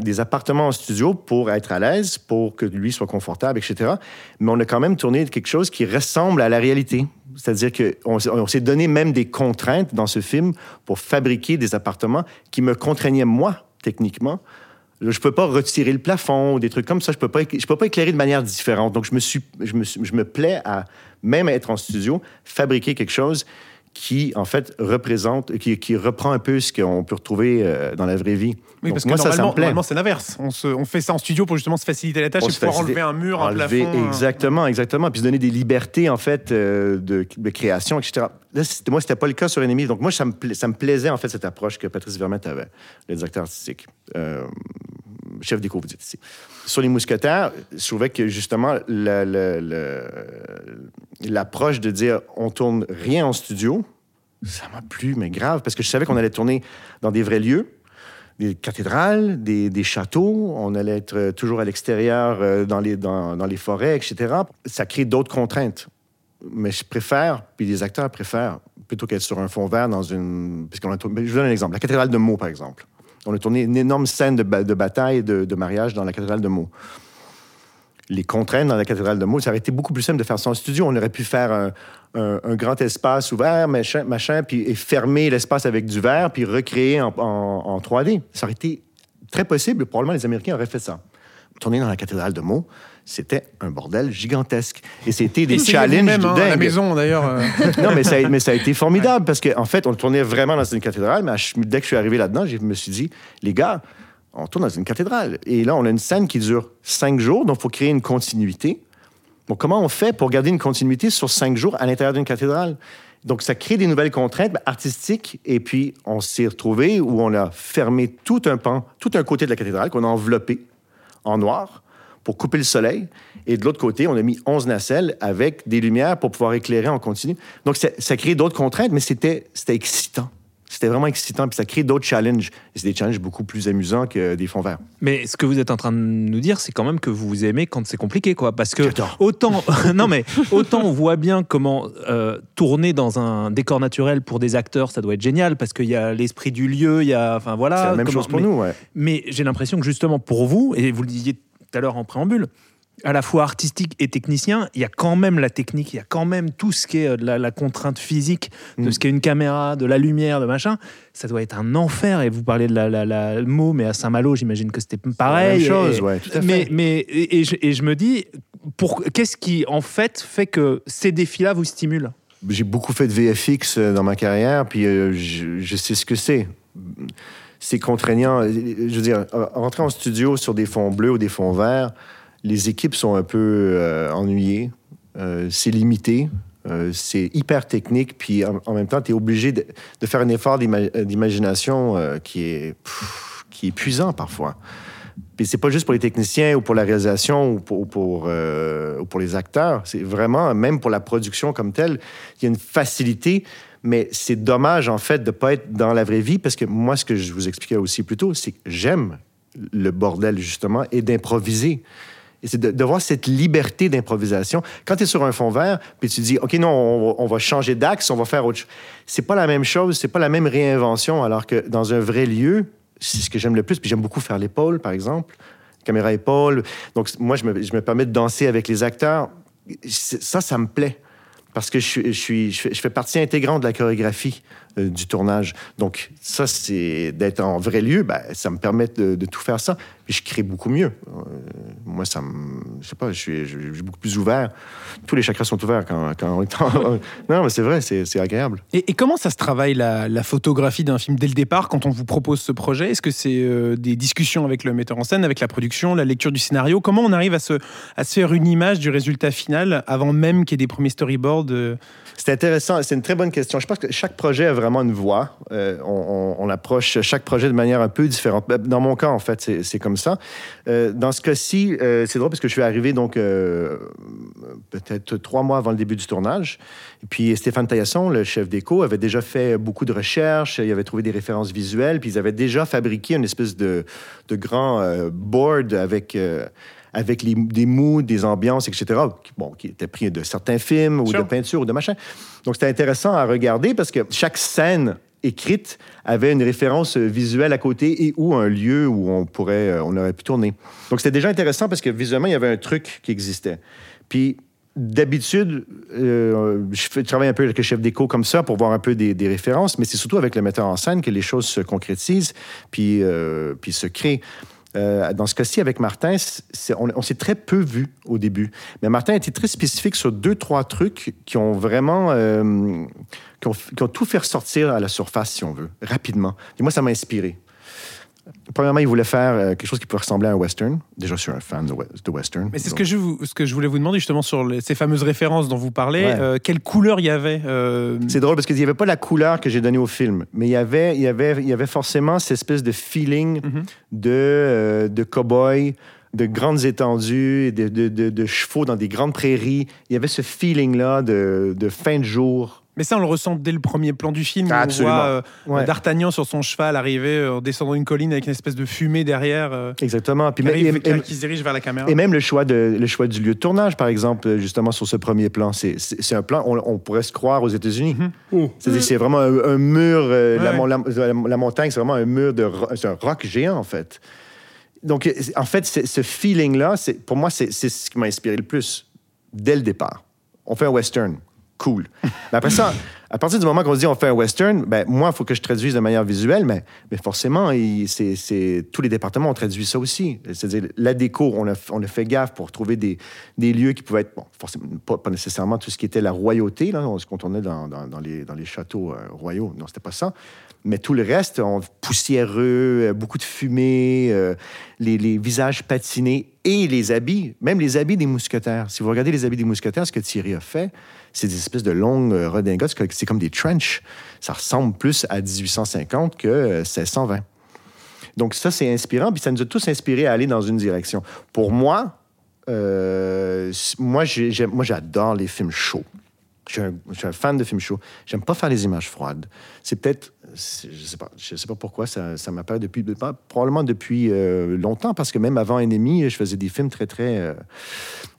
des appartements en studio pour être à l'aise, pour que lui soit confortable, etc. Mais on a quand même tourné quelque chose qui ressemble à la réalité. C'est-à-dire qu'on on s'est donné même des contraintes dans ce film pour fabriquer des appartements qui me contraignaient, moi, techniquement. Je peux pas retirer le plafond des trucs comme ça. Je peux pas, je peux pas éclairer de manière différente. Donc, je me, suis, je, me, je me plais à, même être en studio, fabriquer quelque chose qui, en fait, représente, qui, qui reprend un peu ce qu'on peut retrouver euh, dans la vraie vie. Oui, Donc, parce que moi, ça, ça normalement, c'est l'inverse. On, on fait ça en studio pour justement se faciliter la tâche Pour et pouvoir enlever un mur, un Enlever- plafond. un- Exactement, exactement. Puis se donner des libertés, en fait, euh, de, de création, etc. Là, moi, c'était pas le cas sur Ennemi. Donc, moi, ça me, pla- ça me plaisait, en fait, cette approche que Patrice Vermette avait, le directeur artistique, euh, chef des vous dites ici. Sur les mousquetaires, je trouvais que, justement, l'approche de dire on tourne rien en studio, ça m'a plu, mais grave, parce que je savais qu'on allait tourner dans des vrais lieux, des cathédrales, des, châteaux, on allait être euh, toujours à l'extérieur, euh, dans, les, forêts, etc. Ça crée d'autres contraintes. Mais je préfère, puis les acteurs préfèrent, plutôt qu'être sur un fond vert dans une... Parce qu'on a je vous donne un exemple. La cathédrale de Meaux, par exemple. On a tourné une énorme scène de, ba- de bataille de, de mariage dans la cathédrale de Meaux les contraintes dans la cathédrale de Meaux, ça aurait été beaucoup plus simple de faire ça en studio. On aurait pu faire un, grand espace ouvert, machin, puis et fermer l'espace avec du verre, puis recréer en, en- en 3D. Ça aurait été très possible. Probablement, les Américains auraient fait ça. Tourner dans la cathédrale de Meaux, c'était un bordel gigantesque. Et c'était des challenges vous-même, hein, à la maison d'ailleurs. euh. Non, mais ça, a, mais ça a été formidable parce qu'en en fait, on tournait vraiment dans une cathédrale. Mais dès que je suis arrivé là-dedans, je me suis dit, les gars, on tourne dans une cathédrale. Et là, on a une scène qui dure cinq jours, donc il faut créer une continuité. Donc, comment on fait pour garder une continuité sur cinq jours à l'intérieur d'une cathédrale? Donc, ça crée des nouvelles contraintes ben, artistiques. Et puis, on s'est retrouvé où on a fermé tout un pan, tout un côté de la cathédrale qu'on a enveloppé en noir pour couper le soleil. Et de l'autre côté, on a mis 11 nacelles avec des lumières pour pouvoir éclairer en continu. Donc, ça, ça crée d'autres contraintes, mais c'était c'était excitant. C'était vraiment excitant, puis ça crée d'autres challenges. Et c'est des challenges beaucoup plus amusants que des fonds verts. Mais ce que vous êtes en train de nous dire, c'est quand même que vous aimez quand c'est compliqué, quoi. Parce que autant, non mais autant on voit bien comment euh, tourner dans un décor naturel pour des acteurs, ça doit être génial parce qu'il y a l'esprit du lieu, il y a, enfin voilà. c'est la même comment- chose pour mais- nous, ouais. Mais j'ai l'impression que justement pour vous, et vous le disiez tout à l'heure en préambule, à la fois artistique et technicien, il y a quand même la technique, il y a quand même tout ce qui est euh, de la, la contrainte physique, de Mm. ce qu'est une caméra, de la lumière, de machin. Ça doit être un enfer. Et vous parlez de la, la, la- mot, mais à Saint-Malo, j'imagine que c'était pareil. la même chose, Et- ouais, tout à fait. Mais, mais et, et je, et je me dis, pour qu'est-ce qui en fait fait que ces défis-là vous stimulent? J'ai beaucoup fait de VFX euh, dans ma carrière, puis euh, je, je sais ce que c'est. C'est contraignant. Je veux dire, rentrer en studio sur des fonds bleus ou des fonds verts, les équipes sont un peu euh, ennuyées. Euh, c'est limité. Euh, c'est hyper technique, puis en, même temps, tu es obligé de, faire un effort d'ima- d'imagination qui, est, qui est épuisant parfois. Puis c'est pas juste pour les techniciens ou pour la réalisation ou pour, ou pour, ou pour les acteurs. C'est vraiment, même pour la production comme telle, il y a une facilité, mais c'est dommage, en fait, de pas être dans la vraie vie parce que moi, ce que je vous expliquais aussi plus tôt, c'est que j'aime le bordel, justement, et d'improviser. Et c'est de, voir cette liberté d'improvisation. Quand tu es sur un fond vert, puis tu dis, OK, non, on, va- changer d'axe, on va faire autre chose. C'est pas la même chose, c'est pas la même réinvention, alors que dans un vrai lieu, c'est ce que j'aime le plus. Puis j'aime beaucoup faire l'épaule, par exemple, caméra épaule. Donc, moi, je me, je me permets de danser avec les acteurs. Ça, ça me plaît. Parce que je, suis, je, fais partie intégrante de la chorégraphie euh, du tournage. Donc, ça, c'est d'être en vrai lieu, ben, ça me permet de, de tout faire ça. Je crée beaucoup mieux. Euh, moi, ça me. Je sais pas, je suis, je, je suis beaucoup plus ouvert. Tous les chakras sont ouverts quand, quand on est en. non, mais c'est vrai, c'est c'est agréable. Et, et comment ça se travaille la, la photographie d'un film dès le départ quand on vous propose ce projet? Est-ce que c'est euh, des discussions avec le metteur en scène, avec la production, la lecture du scénario? Comment on arrive à se, à se faire une image du résultat final avant même qu'il y ait des premiers storyboards euh, C'est intéressant, c'est une très bonne question. Je pense que chaque projet a vraiment une voix. On, on- on approche chaque projet de manière un peu différente. Dans mon cas, en fait, c'est c'est comme ça. Euh, dans ce cas-ci, euh, c'est drôle parce que je suis arrivé donc euh, peut-être trois mois avant le début du tournage. Et puis Stéphane Taillasson, le chef d'éco, avait déjà fait beaucoup de recherches. Il avait trouvé des références visuelles. Puis ils avaient déjà fabriqué une espèce de, de grand board avec. avec les- des moods, des ambiances, etc., qui, bon, qui étaient pris de certains films ou Sure. de peintures ou de machin. Donc, c'était intéressant à regarder parce que chaque scène écrite avait une référence visuelle à côté et ou un lieu où on pourrait, euh, on aurait pu tourner. Donc, c'était déjà intéressant parce que visuellement, il y avait un truc qui existait. Puis, d'habitude, euh, je, travaille un peu avec le chef d'écho comme ça pour voir un peu des, des références, mais c'est surtout avec le metteur en scène que les choses se concrétisent puis, euh, puis se créent. Euh, dans ce cas-ci, avec Martin, on, s'est très peu vu au début. Mais Martin a été très spécifique sur deux, trois trucs qui ont vraiment... euh, qui ont tout fait ressortir à la surface, si on veut, rapidement. Et moi, ça m'a inspiré. Premièrement, il voulait faire euh, quelque chose qui pourrait ressembler à un western. Déjà, je suis un fan de, we- de western. Mais c'est ce que, je, vous- ce que je voulais vous demander justement sur les- ces fameuses références dont vous parlez. Ouais. Euh, quelle couleur il y avait euh, C'est drôle parce qu'il n'y avait pas la couleur que j'ai donnée au film, mais il y avait, il y avait, il y avait forcément cette espèce de feeling Mhm. de, euh, de cow-boy de grandes étendues, de, de- de- de chevaux dans des grandes prairies. Il y avait ce feeling-là de fin de jour. Mais ça, on le ressent dès le premier plan du film. où Absolument. On voit euh, Ouais. D'Artagnan sur son cheval arriver euh, en descendant une colline avec une espèce de fumée derrière euh, Exactement. Puis qui, arrive- et- et- qui se dirige vers la caméra. Et même le choix, de, le choix du lieu de tournage, par exemple, justement sur ce premier plan, c'est un plan, on, on pourrait se croire aux États-Unis. Mm. C'est-à-dire, c'est vraiment un, un mur, euh, la, Ouais. mon- la- la- la montagne, c'est vraiment un mur de, un roc géant, en fait. Donc, en fait, ce feeling-là, c'est- pour moi, c'est ce qui m'a inspiré le plus, dès le départ. On fait un western, cool. Mais après ça, à partir du moment qu'on se dit on fait un western, ben, moi, il faut que je traduise de manière visuelle, mais, mais forcément, c'est- c'est- tous les départements ont traduit ça aussi. C'est-à-dire, la déco, on a, on a fait gaffe pour trouver des, des lieux qui pouvaient être, bon, forcément, pas, pas nécessairement tout ce qui était la royauté, là, on se dans, dans les, dans les châteaux euh, royaux. Non, c'était pas ça. Mais tout le reste, on, poussiéreux, euh, beaucoup de fumée, euh, les, les visages patinés et les habits, même les habits des mousquetaires. Si vous regardez les habits des mousquetaires, ce que Thierry a fait, c'est des espèces de longues euh, redingotes, c'est comme des trenches. Ça ressemble plus à 1850 que euh, 1620. Donc ça, c'est inspirant, puis ça nous a tous inspirés à aller dans une direction. Pour moi, euh, moi, j'adore les films chauds. Je suis, un, je suis un fan de films chauds. J'aime pas faire les images froides. C'est peut-être, je sais pas, je sais pas pourquoi ça, ça m'apparaît depuis, probablement depuis euh, longtemps, parce que même avant Ennemi, je faisais des films très, très, euh,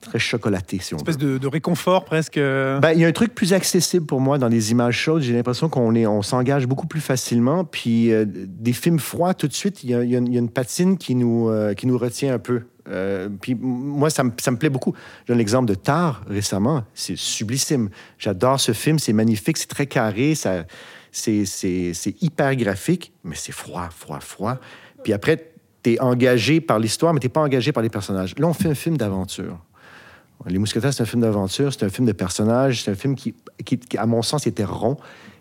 très chocolatés, si on veut. espèce de, de réconfort presque. euh, Ben, il y a un truc plus accessible pour moi dans les images chaudes. J'ai l'impression qu'on est, on s'engage beaucoup plus facilement. Puis euh, des films froids, tout de suite, il y y a une- il y a une patine qui nous, qui nous retient un peu. Euh, puis moi, ça me, ça me plaît beaucoup. J'ai un exemple de Tar récemment. C'est sublissime. J'adore ce film. C'est magnifique. C'est très carré. Ça, c'est, c'est, c'est hyper graphique, mais c'est froid, froid, froid. Puis après, tu es engagé par l'histoire, mais tu pas engagé par les personnages. Là, on fait un film d'aventure. Les Mousquetaires, c'est un film d'aventure, c'est un film de personnages, c'est un film qui, qui, qui, à mon sens, était rond.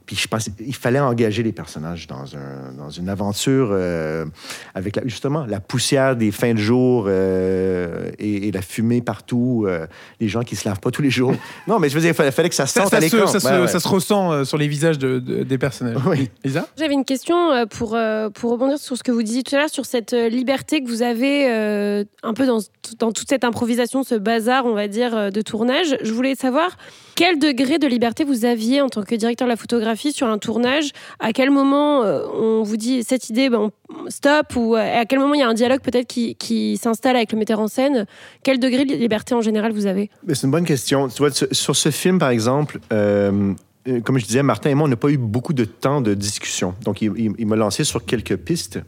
Puis je pense il fallait engager les personnages dans, un, dans une aventure euh, avec la- justement la poussière des fins de jour euh, et, et la fumée partout, euh, les gens qui se lavent pas tous les jours. Non, mais je veux dire, il fallait, fallait que ça ça, sente ça à se, l'écran. ça se- Ouais, ouais. ça se ressent euh, sur les visages de- de- des personnages. Oui. Lisa? J'avais une question pour, pour rebondir sur ce que vous disiez tout à l'heure, sur cette liberté que vous avez euh, un peu dans, dans toute cette improvisation, ce bazar, on va dire, de tournage. Je voulais savoir quel degré de liberté vous aviez en tant que directeur de la photographie sur un tournage? À quel moment euh, on vous dit cette idée, ben, stop, ou euh, à quel moment il y a un dialogue peut-être qui, s'installe avec le metteur en scène? Quel degré de liberté en général vous avez? C'est une bonne question. Tu vois, sur ce film, par exemple, euh, comme je disais, Martin et moi, on n'a pas eu beaucoup de temps de discussion. Donc, il, m'a lancé sur quelques pistes.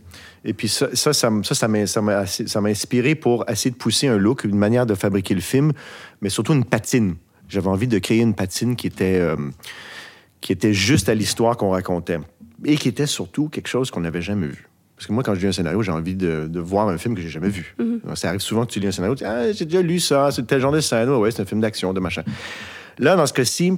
Et puis, ça, ça, ça, ça m'a inspiré pour essayer de pousser un look, une manière de fabriquer le film, mais surtout une patine. J'avais envie de créer une patine qui était, euh, qui était juste à l'histoire qu'on racontait et qui était surtout quelque chose qu'on n'avait jamais vu. Parce que moi, quand je lis un scénario, j'ai envie de, de voir un film que j'ai jamais vu. Ça arrive souvent que tu lis un scénario, tu dis Ah, j'ai déjà lu ça, c'est tel genre de scène, ouais, ouais, c'est un film d'action, de machin. Là, dans ce cas-ci,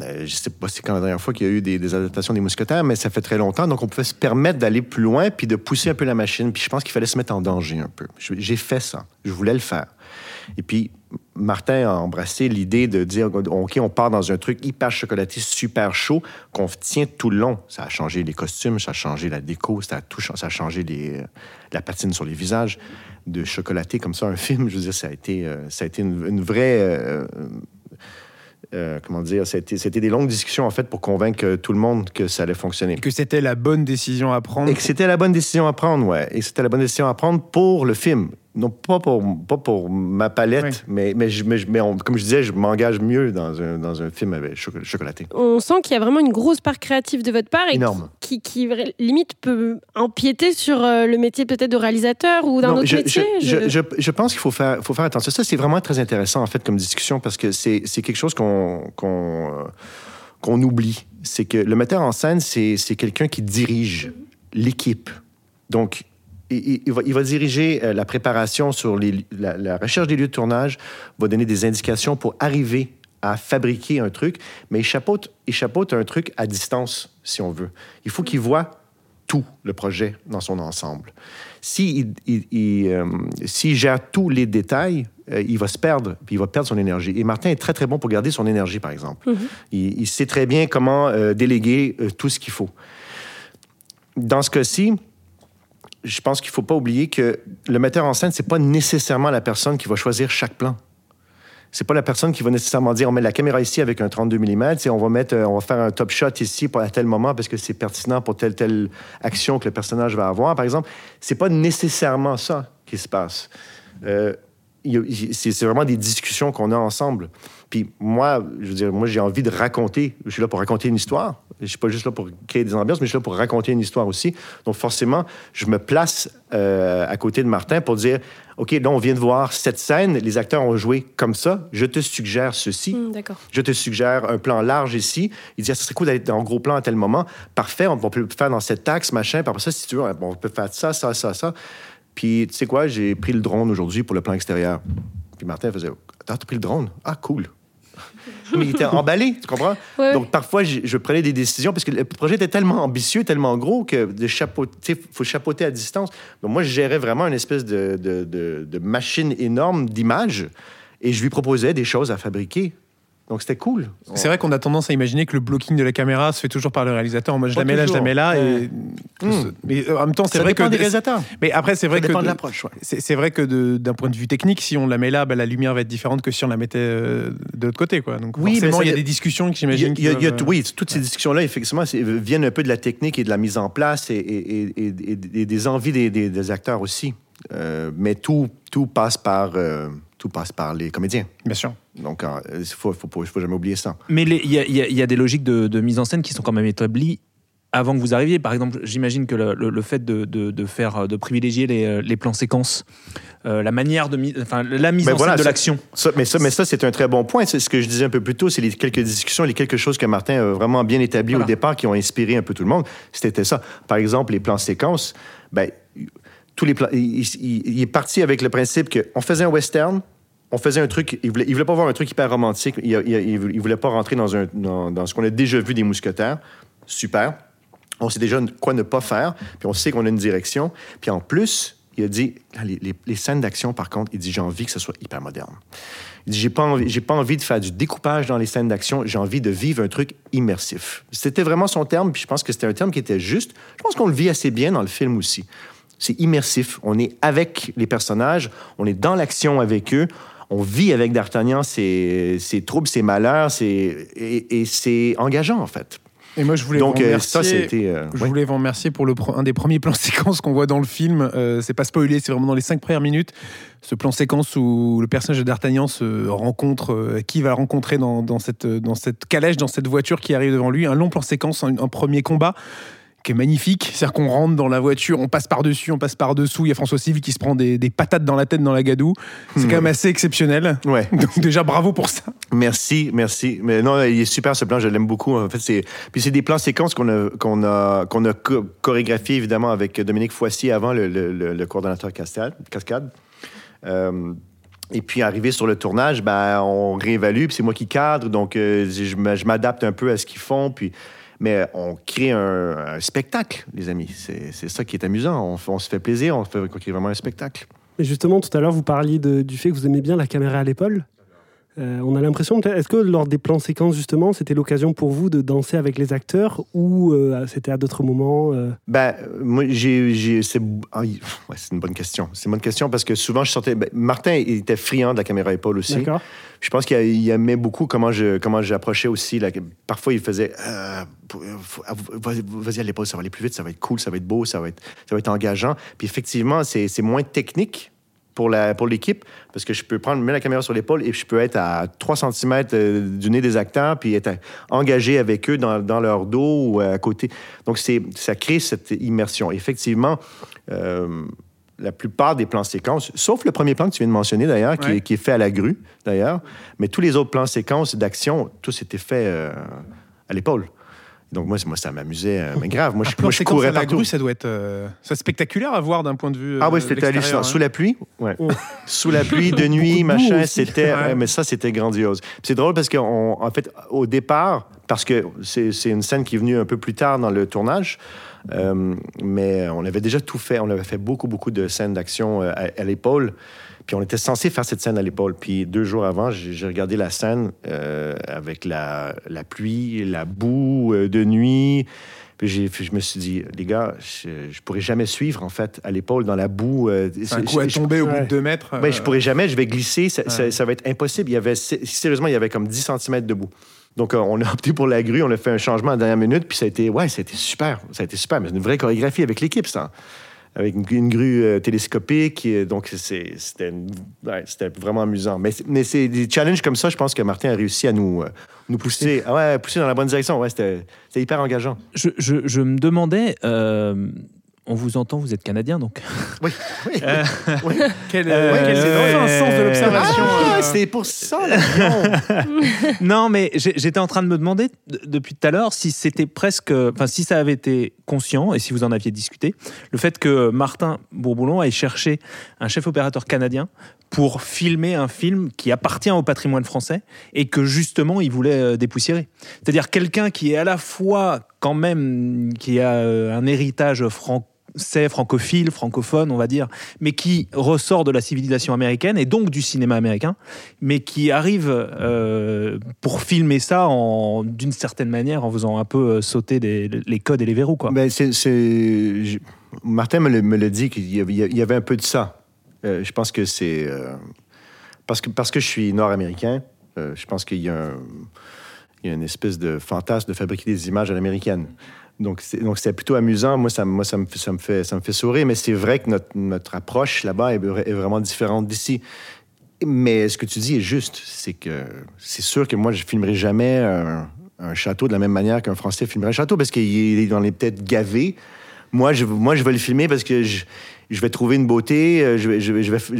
euh, je sais pas c'est quand la dernière fois qu'il y a eu des, des adaptations des mousquetaires, mais ça fait très longtemps, donc on pouvait se permettre d'aller plus loin puis de pousser un peu la machine. Puis je pense qu'il fallait se mettre en danger un peu. J'ai fait ça. Je voulais le faire. Et puis, Martin a embrassé l'idée de dire OK, on part dans un truc hyper chocolaté, super chaud, qu'on tient tout le long. Ça a changé les costumes, ça a changé la déco, ça a, tout, ça a changé les, euh, la patine sur les visages. De chocolater comme ça un film, je veux dire, ça a été, euh, ça a été une, une vraie. euh, euh, comment dire, c'était des longues discussions en fait pour convaincre tout le monde que ça allait fonctionner. Que c'était la bonne décision à prendre. Et que c'était la bonne décision à prendre, ouais. Et c'était la bonne décision à prendre pour le film. Non, pas pour, pas pour ma palette, Oui. mais, mais, je- mais, je- mais on- comme je disais, je m'engage mieux dans un, dans un film avec choco- chocolaté. On sent qu'il y a vraiment une grosse part créative de votre part et Énorme. qui, qui, limite peut empiéter sur euh, le métier peut-être de réalisateur ou d'un autre je, métier. je, Je- je, je- je pense qu'il faut faire, faut faire attention. Ça, c'est vraiment très intéressant, en fait, comme discussion, parce que c'est c'est quelque chose qu'on qu'on euh, qu'on oublie. C'est que le metteur en scène, c'est c'est quelqu'un qui dirige l'équipe. Donc, il, va, il va diriger euh, la préparation sur les, la, la recherche des lieux de tournage, va donner des indications pour arriver à fabriquer un truc, mais il chapeaute, il chapeaute un truc à distance, si on veut. Il faut qu'il voit tout le projet dans son ensemble. S'il il, il, euh, s'il gère tous les détails, euh, il va se perdre, puis il va perdre son énergie. Et Martin est très, très bon pour garder son énergie, par exemple. il, il sait très bien comment euh, déléguer tout ce qu'il faut. Dans ce cas-ci, je pense qu'il faut pas oublier que le metteur en scène, c'est pas nécessairement la personne qui va choisir chaque plan. C'est pas la personne qui va nécessairement dire on met la caméra ici avec un 32 mm, on va mettre, euh, on va faire un top shot ici à tel moment parce que c'est pertinent pour telle telle action que le personnage va avoir. Par exemple, c'est pas nécessairement ça qui se passe. Euh, c'est vraiment des discussions qu'on a ensemble. Puis moi, je veux dire, moi j'ai envie de raconter. Je suis là pour raconter une histoire. Je suis pas juste là pour créer des ambiances, mais je suis là pour raconter une histoire aussi. Donc forcément, je me place euh, à côté de Martin pour dire, ok, là on vient de voir cette scène, les acteurs ont joué comme ça. Je te suggère ceci. Hmm, D'accord. Je te suggère un plan large ici. Il dit, ah, ça serait cool d'aller en gros plan à tel moment. Parfait, on, on peut le faire dans cet axe, machin. Puis après ça, si tu veux, on peut faire ça, ça, ça, ça. Puis, tu sais quoi, j'ai pris le drone aujourd'hui pour le plan extérieur. Puis Martin faisait, ah, t'as pris le drone? Ah, cool. Mais il était emballé, tu comprends? Ouais. Donc, parfois, je, je prenais des décisions parce que le projet était tellement ambitieux, tellement gros que de chapeauter, faut chapeauter à distance. Donc, moi, je gérais vraiment une espèce de, de, de- de machine énorme d'images et je lui proposais des choses à fabriquer. Donc, c'était cool. C'est vrai qu'on a tendance à imaginer que le blocking de la caméra se fait toujours par le réalisateur. Moi, je la mets là, je la mets là. Ouais. Et... Hmm. Mais euh, en même temps, c'est Ça vrai dépend que. des réalisateurs. Mais après, c'est vrai Ça que. dépend de de- l'approche, ouais. C'est vrai que d'un point de vue technique, si on la met là, bah, la lumière va être différente que si on la mettait euh, de l'autre côté. Quoi. Donc, Oui, forcément, ça il y a des discussions a- j'imagine. euh, oui, toutes ces discussions-là, effectivement, viennent un peu de la technique et de la mise en place et, et- et- et- et des envies des, des- des acteurs aussi. Euh, mais tout, tout, passe par, euh, tout passe par les comédiens. Bien sûr. Donc, euh, il ne faut, faut, jamais oublier ça. Mais il y, a- y y des logiques de, de mise en scène qui sont quand même établies avant que vous arriviez. Par exemple, j'imagine que le, le- le fait de, de- de faire, de privilégier les, les plans séquences, euh, la manière de, enfin, la mise Mais en voilà, scène de l'action. Mais ça, mais ça c'est un très bon point. C'est ce que je disais un peu plus tôt. C'est les quelques discussions, les quelques choses que Martin a vraiment bien établies Voilà. au départ qui ont inspiré un peu tout le monde. C'était ça. Par exemple, les plans séquences. Ben, tous les plans. Il, il- il est parti avec le principe qu'on faisait un western. On faisait un truc, il voulait, voulait pas voir un truc hyper romantique. Il, il, voulait pas rentrer dans, ce qu'on a déjà vu des mousquetaires. Super. On sait déjà quoi ne pas faire, puis on sait qu'on a une direction. Puis en plus, il a dit, les, scènes d'action, par contre, il dit, j'ai envie que ce soit hyper moderne. Il dit, j'ai pas envie de faire du découpage dans les scènes d'action, j'ai envie de vivre un truc immersif. C'était vraiment son terme, puis je pense que c'était un terme qui était juste. Je pense qu'on le vit assez bien dans le film aussi. C'est immersif. On est avec les personnages, on est dans l'action avec eux, on vit avec D'Artagnan ses, ses troubles, ses malheurs, ses- et, et c'est engageant, en fait. Et moi, je voulais Donc, vous euh, remercier. ça, euh, Je voulais vous remercier pour le un des premiers plans séquences qu'on voit dans le film. Euh, c'est pas spoilé, c'est vraiment dans les cinq premières minutes. Ce plan séquence où le personnage de D'Artagnan se rencontre, euh, qui va rencontrer dans, dans cette, dans cette calèche, dans cette voiture qui arrive devant lui. Un long plan séquence, un, un premier combat qui est magnifique. C'est-à-dire qu'on rentre dans la voiture, on passe par-dessus, on passe par-dessous. Il y a François Civil qui se prend des, des patates dans la tête dans la gadoue. C'est quand même assez exceptionnel. Ouais. Donc déjà, bravo pour ça. Merci, merci. Mais non, il est super ce plan, je l'aime beaucoup. En fait, c'est puis c'est des plans séquences qu'on a qu'on a qu'on a cho- chorégraphié évidemment avec Dominique Foissier avant le, le, le- le coordonnateur Cascade. Cascade. Euh, et puis arrivé sur le tournage, ben on réévalue, puis c'est moi qui cadre, donc euh, je m'adapte un peu à ce qu'ils font, puis mais on crée un, spectacle, les amis. C'est ça qui est amusant. On, se fait plaisir, on, fait, crée vraiment un spectacle. Mais justement, tout à l'heure, vous parliez du fait que vous aimez bien la caméra à l'épaule. Euh, on a l'impression, est-ce que lors des plans séquences, justement, c'était l'occasion pour vous de danser avec les acteurs ou euh, c'était à d'autres moments euh, Ben, moi, j'ai. c'est ah, ouais, c'est une bonne question. C'est une bonne question parce que souvent, je sortais. ben, Martin, il était friand de la caméra épaule aussi. D'accord. Je pense qu'il il aimait beaucoup comment je comment j'approchais aussi. parfois, il faisait euh, vas-y vas-y à l'épaule, ça va aller plus vite, ça va être cool, ça va être beau, ça va être, ça va être engageant. Puis effectivement, c'est c'est moins technique pour la pour l'équipe parce que je peux prendre mettre la caméra sur l'épaule et je peux être à 3 cm du nez des acteurs puis être engagé avec eux dans, dans leur dos ou à côté. Donc c'est ça crée cette immersion. Effectivement, euh, la plupart des plans séquences, sauf le premier plan que tu viens de mentionner d'ailleurs, qui, Ouais. est- qui est fait à la grue d'ailleurs, mais tous les autres plans séquences d'action, tous étaient faits euh, à l'épaule. Donc moi, moi ça m'amusait, euh, mais grave. Moi, je, moi, je courais à la partout. grue, ça doit être euh, ça, spectaculaire à voir d'un point de vue. Ah euh, oui, de c'était hallucinant. l'extérieur, Sous hein. la pluie, ouais. Oh. Sous la pluie, de nuit, machin, c'était. Ouais. ouais, mais ça, c'était grandiose. C'est drôle parce qu'en en fait, au départ, parce que c'est une scène qui est venue un peu plus tard dans le tournage, euh, mais on avait déjà tout fait. On avait fait beaucoup, beaucoup de scènes d'action euh, à, à l'épaule. Puis on était censé faire cette scène à l'épaule. Puis deux jours avant, j'ai regardé la scène euh, avec la, la pluie, la boue euh, de nuit. Puis je me suis dit, les gars, je, je pourrais jamais suivre, en fait, à l'épaule, dans la boue. euh, un coup à tomber au bout de deux mètres. Euh, je pourrais jamais, je vais glisser, ça, ça- Ouais. ça va être impossible. Il y avait, sé- sérieusement, il y avait comme 10 cm de boue. Donc, on a opté pour la grue, on a fait un changement à la dernière minute, puis ça a été, ouais, ça a été super. Ça a été super, mais c'est une vraie chorégraphie avec l'équipe, ça. Avec une, une grue euh, télescopique, et donc c'était ouais, vraiment amusant. Mais, c'est- mais c'est des challenges comme ça, je pense que Martin a réussi à nous, euh, nous pousser, ah ouais, pousser dans la bonne direction. Ouais, c'était hyper engageant. Je, je- je me demandais, euh, on vous entend, vous êtes canadien donc. Oui, oui. Oui. Quel, ouais, quel- c'est vraiment un sens de l'observation. Ah, c'est pour ça, l'avion. non, mais j'étais en train de me demander depuis tout à l'heure si c'était presque, enfin si ça avait été conscient et si vous en aviez discuté, le fait que Martin Bourboulon aille chercher un chef opérateur canadien pour filmer un film qui appartient au patrimoine français et que justement il voulait euh, dépoussiérer. C'est-à-dire quelqu'un qui est à la fois quand même qui a euh, un héritage français, francophile, francophone, on va dire, mais qui ressort de la civilisation américaine et donc du cinéma américain, mais qui arrive euh, pour filmer ça d'une certaine manière en faisant un peu euh, sauter les codes et les verrous. Ben, c'est, c'est- Martin me le, dit qu'il y avait, un peu de ça. Euh, je pense que c'est. parce, que, parce que je suis nord-américain, je pense qu'il y y a une espèce de fantasme de fabriquer des images à l'américaine. Donc, c'est, plutôt amusant. Moi, ça, moi ça, me, ça, me fait, ça me fait sourire, mais c'est vrai que notre, notre approche là-bas est, vraiment différente d'ici. Mais ce que tu dis est juste. C'est que c'est sûr que moi, je filmerai jamais un, château de la même manière qu'un Français filmerait un château parce qu'il est dans les peut-être gavé. Moi je, moi, je vais le filmer parce que je, je vais trouver une beauté, euh, je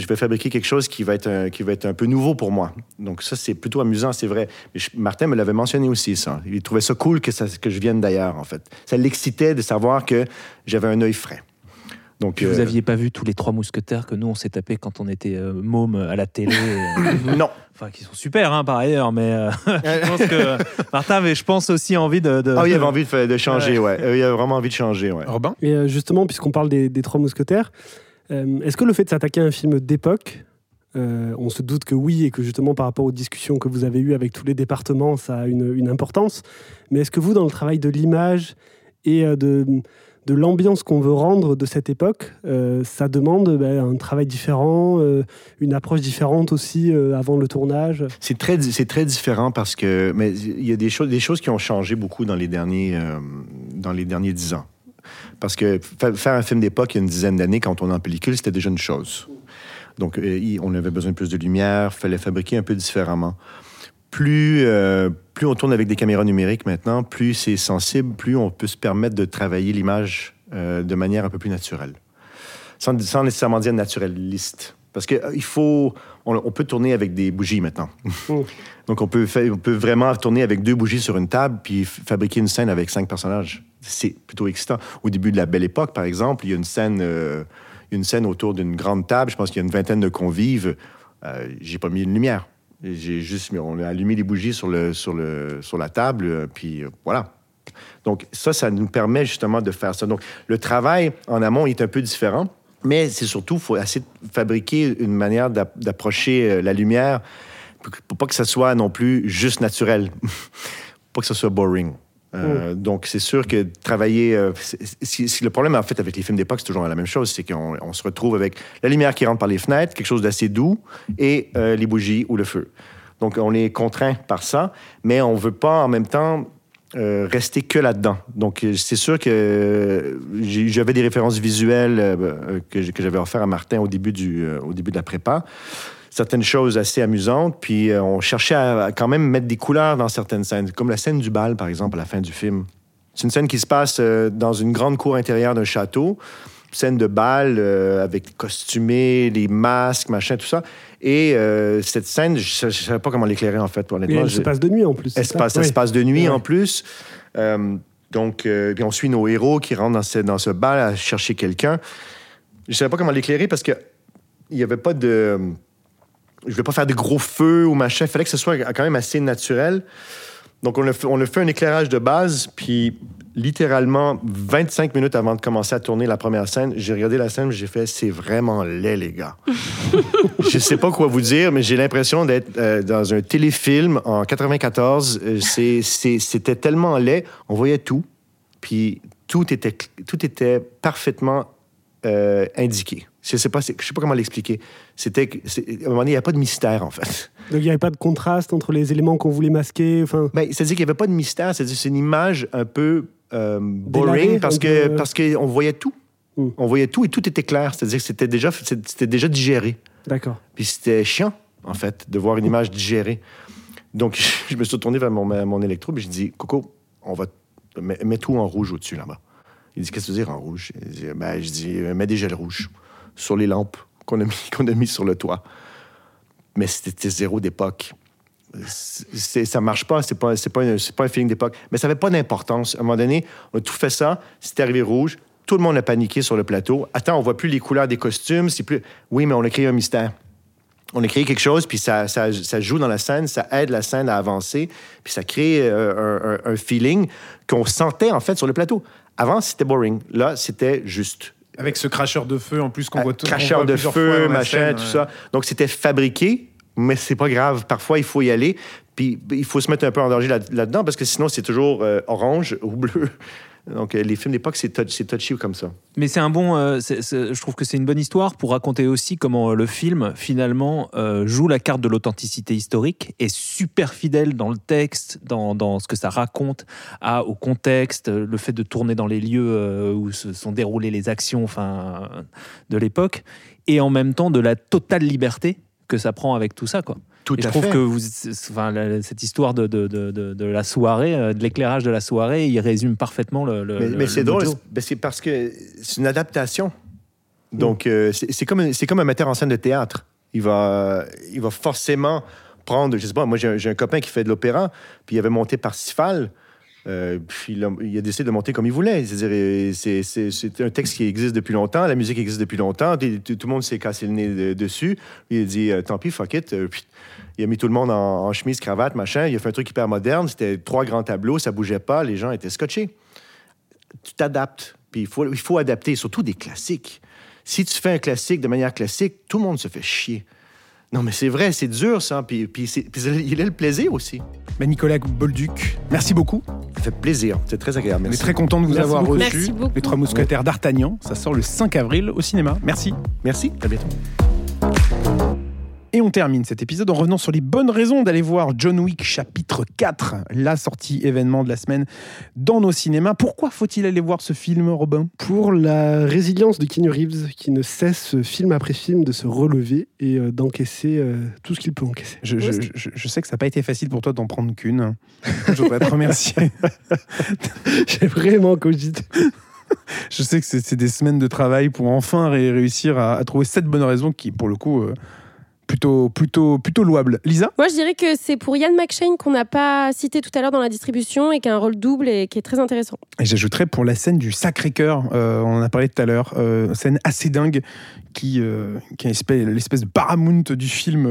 vais, fabriquer quelque chose qui va, être un, peu nouveau pour moi. Donc ça, c'est plutôt amusant, c'est vrai. Mais Martin me l'avait mentionné aussi, ça. Il trouvait ça cool que, que je vienne d'ailleurs, en fait. Ça l'excitait de savoir que j'avais un œil frais. Donc, Puis vous euh, aviez pas vu tous les trois mousquetaires que nous on s'est tapé quand on était euh, môme à la télé, euh, non. enfin qui sont super hein, par ailleurs, mais euh, je pense que Martin avait, je pense aussi envie de. de- Ah, il avait envie de, changer, ouais. Euh, Il avait vraiment envie de changer, ouais. Robin? Et euh, justement, puisqu'on parle des, des Trois Mousquetaires, euh, est-ce que le fait de s'attaquer à un film d'époque, euh, on se doute que oui, et que justement par rapport aux discussions que vous avez eues avec tous les départements, ça a une, une importance, mais est-ce que vous, dans le travail de l'image et euh, de, de l'ambiance qu'on veut rendre de cette époque, euh, ça demande ben, un travail différent, euh, une approche différente aussi euh, avant le tournage C'est très, c'est très différent parce que mais il y a des choses, des choses qui ont changé beaucoup dans les derniers, dans les derniers dix ans. Parce que fa- faire un film d'époque il y a une dizaine d'années, quand on est en pellicule, c'était déjà une chose. Donc, on avait besoin de plus de lumière, fallait fabriquer un peu différemment. Plus, euh, plus on tourne avec des caméras numériques maintenant, plus c'est sensible, plus on peut se permettre de travailler l'image euh, de manière un peu plus naturelle. Sans, sans nécessairement dire naturaliste. Parce qu'il faut. On, on peut tourner avec des bougies maintenant. Donc, on peut, fa- on peut vraiment tourner avec deux bougies sur une table puis fabriquer une scène avec cinq personnages. C'est plutôt excitant. Au début de la Belle Époque, par exemple, il y a une scène, euh, une scène autour d'une grande table. Je pense qu'il y a une vingtaine de convives. Euh, J'ai pas mis une lumière. J'ai juste on a allumé les bougies sur, le, sur, le, sur la table, euh, puis euh, voilà. Donc, ça, ça nous permet justement de faire ça. Donc, le travail en amont est un peu différent, mais c'est surtout, il faut essayer de fabriquer une manière d'ap- d'approcher euh, la lumière pour, pour pas que ça soit non plus juste naturel, pas que ça soit boring. Euh, Donc, c'est sûr que travailler. euh, c'est- le problème, en fait, avec les films d'époque, c'est toujours la même chose. C'est qu'on on se retrouve avec la lumière qui rentre par les fenêtres, quelque chose d'assez doux, et euh, les bougies ou le feu. Donc, on est contraint par ça, mais on veut pas en même temps euh, rester que là-dedans. Donc, c'est sûr que euh, j'avais des références visuelles euh, que, j'avais offert à Martin au début, du, au début de la prépa. Certaines choses assez amusantes, puis euh, on cherchait à, à quand même mettre des couleurs dans certaines scènes, comme la scène du bal, par exemple, à la fin du film. C'est une scène qui se passe euh, dans une grande cour intérieure d'un château, scène de bal euh, avec les costumés, les masques, machin, tout ça. Et cette scène, je ne savais pas comment l'éclairer, en fait, Et honnêtement. elle Je- se passe de nuit en plus. elle se passe, ça Oui. se passe de nuit Ouais. en plus. Donc, puis on suit nos héros qui rentrent dans ce, dans ce bal à chercher quelqu'un. Je ne savais pas comment l'éclairer parce que il n'y avait pas de. Je ne voulais pas faire de gros feux ou machin. Il fallait que ce soit quand même assez naturel. Donc, on a, fait, on a fait un éclairage de base, puis littéralement, 25 minutes avant de commencer à tourner la première scène, j'ai regardé la scène, j'ai fait, c'est vraiment laid, les gars. je sais pas quoi vous dire, mais j'ai l'impression d'être euh, dans un téléfilm en 94. Euh, C'était tellement laid, on voyait tout. Puis tout était, tout était parfaitement euh, indiqué. Je sais pas, c'est- je sais pas comment l'expliquer. C'était que, à un moment donné, il n'y a pas de mystère en fait. Donc il n'y avait pas de contraste entre les éléments qu'on voulait masquer. Enfin, Ben, c'est-à-dire qu'il n'y avait pas de mystère. C'est-à-dire c'est une image un peu euh, boring parce un que peu- parce qu'on voyait tout. Mm. On voyait tout et tout était clair. C'est-à-dire que c'était déjà c'était déjà digéré. d'accord. Puis c'était chiant en fait de voir une image digérée. Donc je me suis tourné vers mon, mon électro et je dis Coco, on va mets, mets tout en rouge au-dessus là-bas. Il dit qu'est-ce que tu veux dire en rouge? Il dit, ben, je dis euh, mets des gels rouges sur les lampes qu'on a qu'on a mis sur le toit. Mais c'était zéro d'époque. C'est- ça marche pas, c'est pas, c'est pas, un- c'est pas un feeling d'époque. Mais ça avait pas d'importance. À un moment donné, on a tout fait ça, c'était arrivé rouge, tout le monde a paniqué sur le plateau. Attends, on voit plus les couleurs des costumes, c'est plus. Oui, mais on a créé un mystère. On a créé quelque chose, puis ça, ça, joue dans la scène, ça aide la scène à avancer, puis ça crée euh, un feeling qu'on sentait en fait sur le plateau. Avant, c'était boring. Là, c'était juste. Avec ce cracheur de feu en plus qu'on Un voit tout. cracheur de feu, machin, scène, tout ouais. ça. Donc, c'était fabriqué, mais c'est pas grave. Parfois, il faut y aller. Puis, il faut se mettre un peu en danger là- là-dedans parce que sinon, c'est toujours euh, orange ou bleu. Donc, euh, les films d'époque, c'est touch- c'est touchy comme ça. Mais c'est un bon. euh, je trouve que c'est une bonne histoire pour raconter aussi comment euh, le film finalement joue la carte de l'authenticité historique, est super fidèle dans le texte, dans, ce que ça raconte, au contexte, le fait de tourner dans les lieux où se sont déroulées les actions, enfin, de l'époque, et en même temps de la totale liberté que ça prend avec tout ça, quoi. Tout Et je trouve fait. que vous, enfin, cette histoire de, de, de, de- de la soirée, euh, de l'éclairage de la soirée, il résume parfaitement le. le- Mais, c'est le drôle, c'est parce que c'est une adaptation. Donc, euh, c'est comme, comme un metteur en scène de théâtre. Il va, il va forcément prendre, je sais pas, moi j'ai un, j'ai un copain qui fait de l'opéra, puis il avait monté Parsifal, euh, puis il a, décidé de monter comme il voulait. Euh, c'est- un texte qui existe depuis longtemps, la musique existe depuis longtemps, tout, tout- le monde s'est cassé le nez de- dessus. Il a dit, euh, tant pis, fuck it. Puis il a mis tout le monde en, en chemise, cravate, machin. Il a fait un truc hyper moderne. C'était trois grands tableaux, ça bougeait pas, les gens étaient scotchés tu t'adaptes. Puis il faut, il faut adapter, surtout des classiques. Si tu fais un classique de manière classique, tout le monde se fait chier. Non, mais c'est vrai, c'est dur, ça. Puis, puis, c'est- puis il a le plaisir aussi. Ben, Nicolas Bolduc, merci beaucoup. Ça fait plaisir. C'est très agréable. On est très content de vous Merci avoir beaucoup. reçu. Merci beaucoup. Les Trois Mousquetaires d'Artagnan, ça sort le 5 avril au cinéma. Merci. Merci. À bientôt. Et on termine cet épisode en revenant sur les bonnes raisons d'aller voir John Wick chapitre 4, la sortie événement de la semaine dans nos cinémas. Pourquoi faut-il aller voir ce film, Robin? Pour la résilience de Keanu Reeves, qui ne cesse film après film de se relever et euh, d'encaisser euh, tout ce qu'il peut encaisser. je, je- je- je sais que ça n'a pas été facile pour toi d'en prendre qu'une. Je voudrais te remercier. J'ai vraiment cogité. Je sais que c'est c'est des semaines de travail pour enfin ré- réussir à, à trouver cette bonne raison qui, pour le coup, euh, plutôt, plutôt, plutôt louable. Lisa Moi, je dirais que c'est pour Ian McShane qu'on n'a pas cité tout à l'heure dans la distribution et qui a un rôle double et qui est très intéressant. Et j'ajouterais pour la scène du Sacré-Cœur, euh, on en a parlé tout à l'heure, euh, scène assez dingue qui, euh, qui est l'espèce- de paramount du film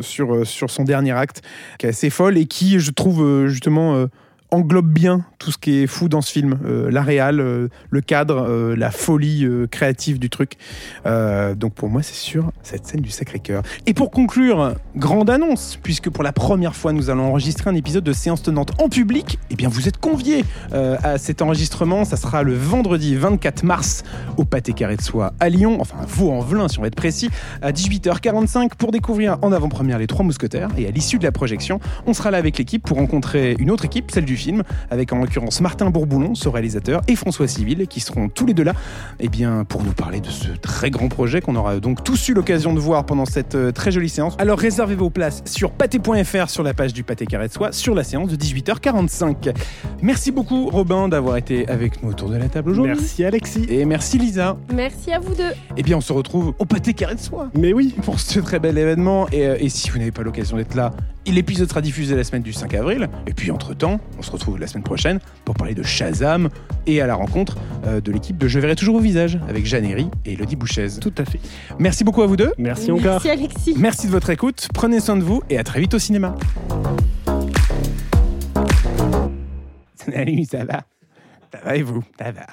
sur, sur son dernier acte, qui est assez folle et qui, je trouve, justement, englobe bien tout ce qui est fou dans ce film. Euh, la réal, euh, le cadre, euh, la folie euh, créative du truc. Donc pour moi, c'est sûr, cette scène du Sacré-Cœur. Et pour conclure, grande annonce, puisque pour la première fois, nous allons enregistrer un épisode de séance tenante en public. Eh bien, vous êtes conviés à cet enregistrement. Ça sera le vendredi 24 mars au Pâté Carré de Soie à Lyon, enfin à Vaux-en-Velin si on va être précis, à 18h45 pour découvrir en avant-première les Trois Mousquetaires. Et à l'issue de la projection, on sera là avec l'équipe pour rencontrer une autre équipe, celle du film, avec en l'occurrence Martin Bourboulon, ce réalisateur, et François Civil, qui seront tous les deux là eh bien, pour nous parler de ce très grand projet qu'on aura donc tous eu l'occasion de voir pendant cette euh, très jolie séance. Alors réservez vos places sur pâté.fr sur la page du Pâté Carré de Soie sur la séance de 18h45. Merci beaucoup Robin d'avoir été avec nous autour de la table aujourd'hui. Merci Alexis. Et merci Lisa. Merci à vous deux. Eh bien, on se retrouve au Pâté Carré de Soie Mais oui, pour ce très bel événement. Et, euh, et si vous n'avez pas l'occasion d'être là, l'épisode sera diffusé la semaine du 5 avril. Et puis, entre-temps, on se retrouve la semaine prochaine pour parler de Shazam et à la rencontre euh, de l'équipe de Je verrai toujours au visage avec Jeanne Herry et Elodie Bouchez. tout à fait. Merci beaucoup à vous deux. Merci encore. Merci Alexis. Merci de votre écoute. Prenez soin de vous et à très vite au cinéma. Salut, ça va? Ça va et vous? Ça va.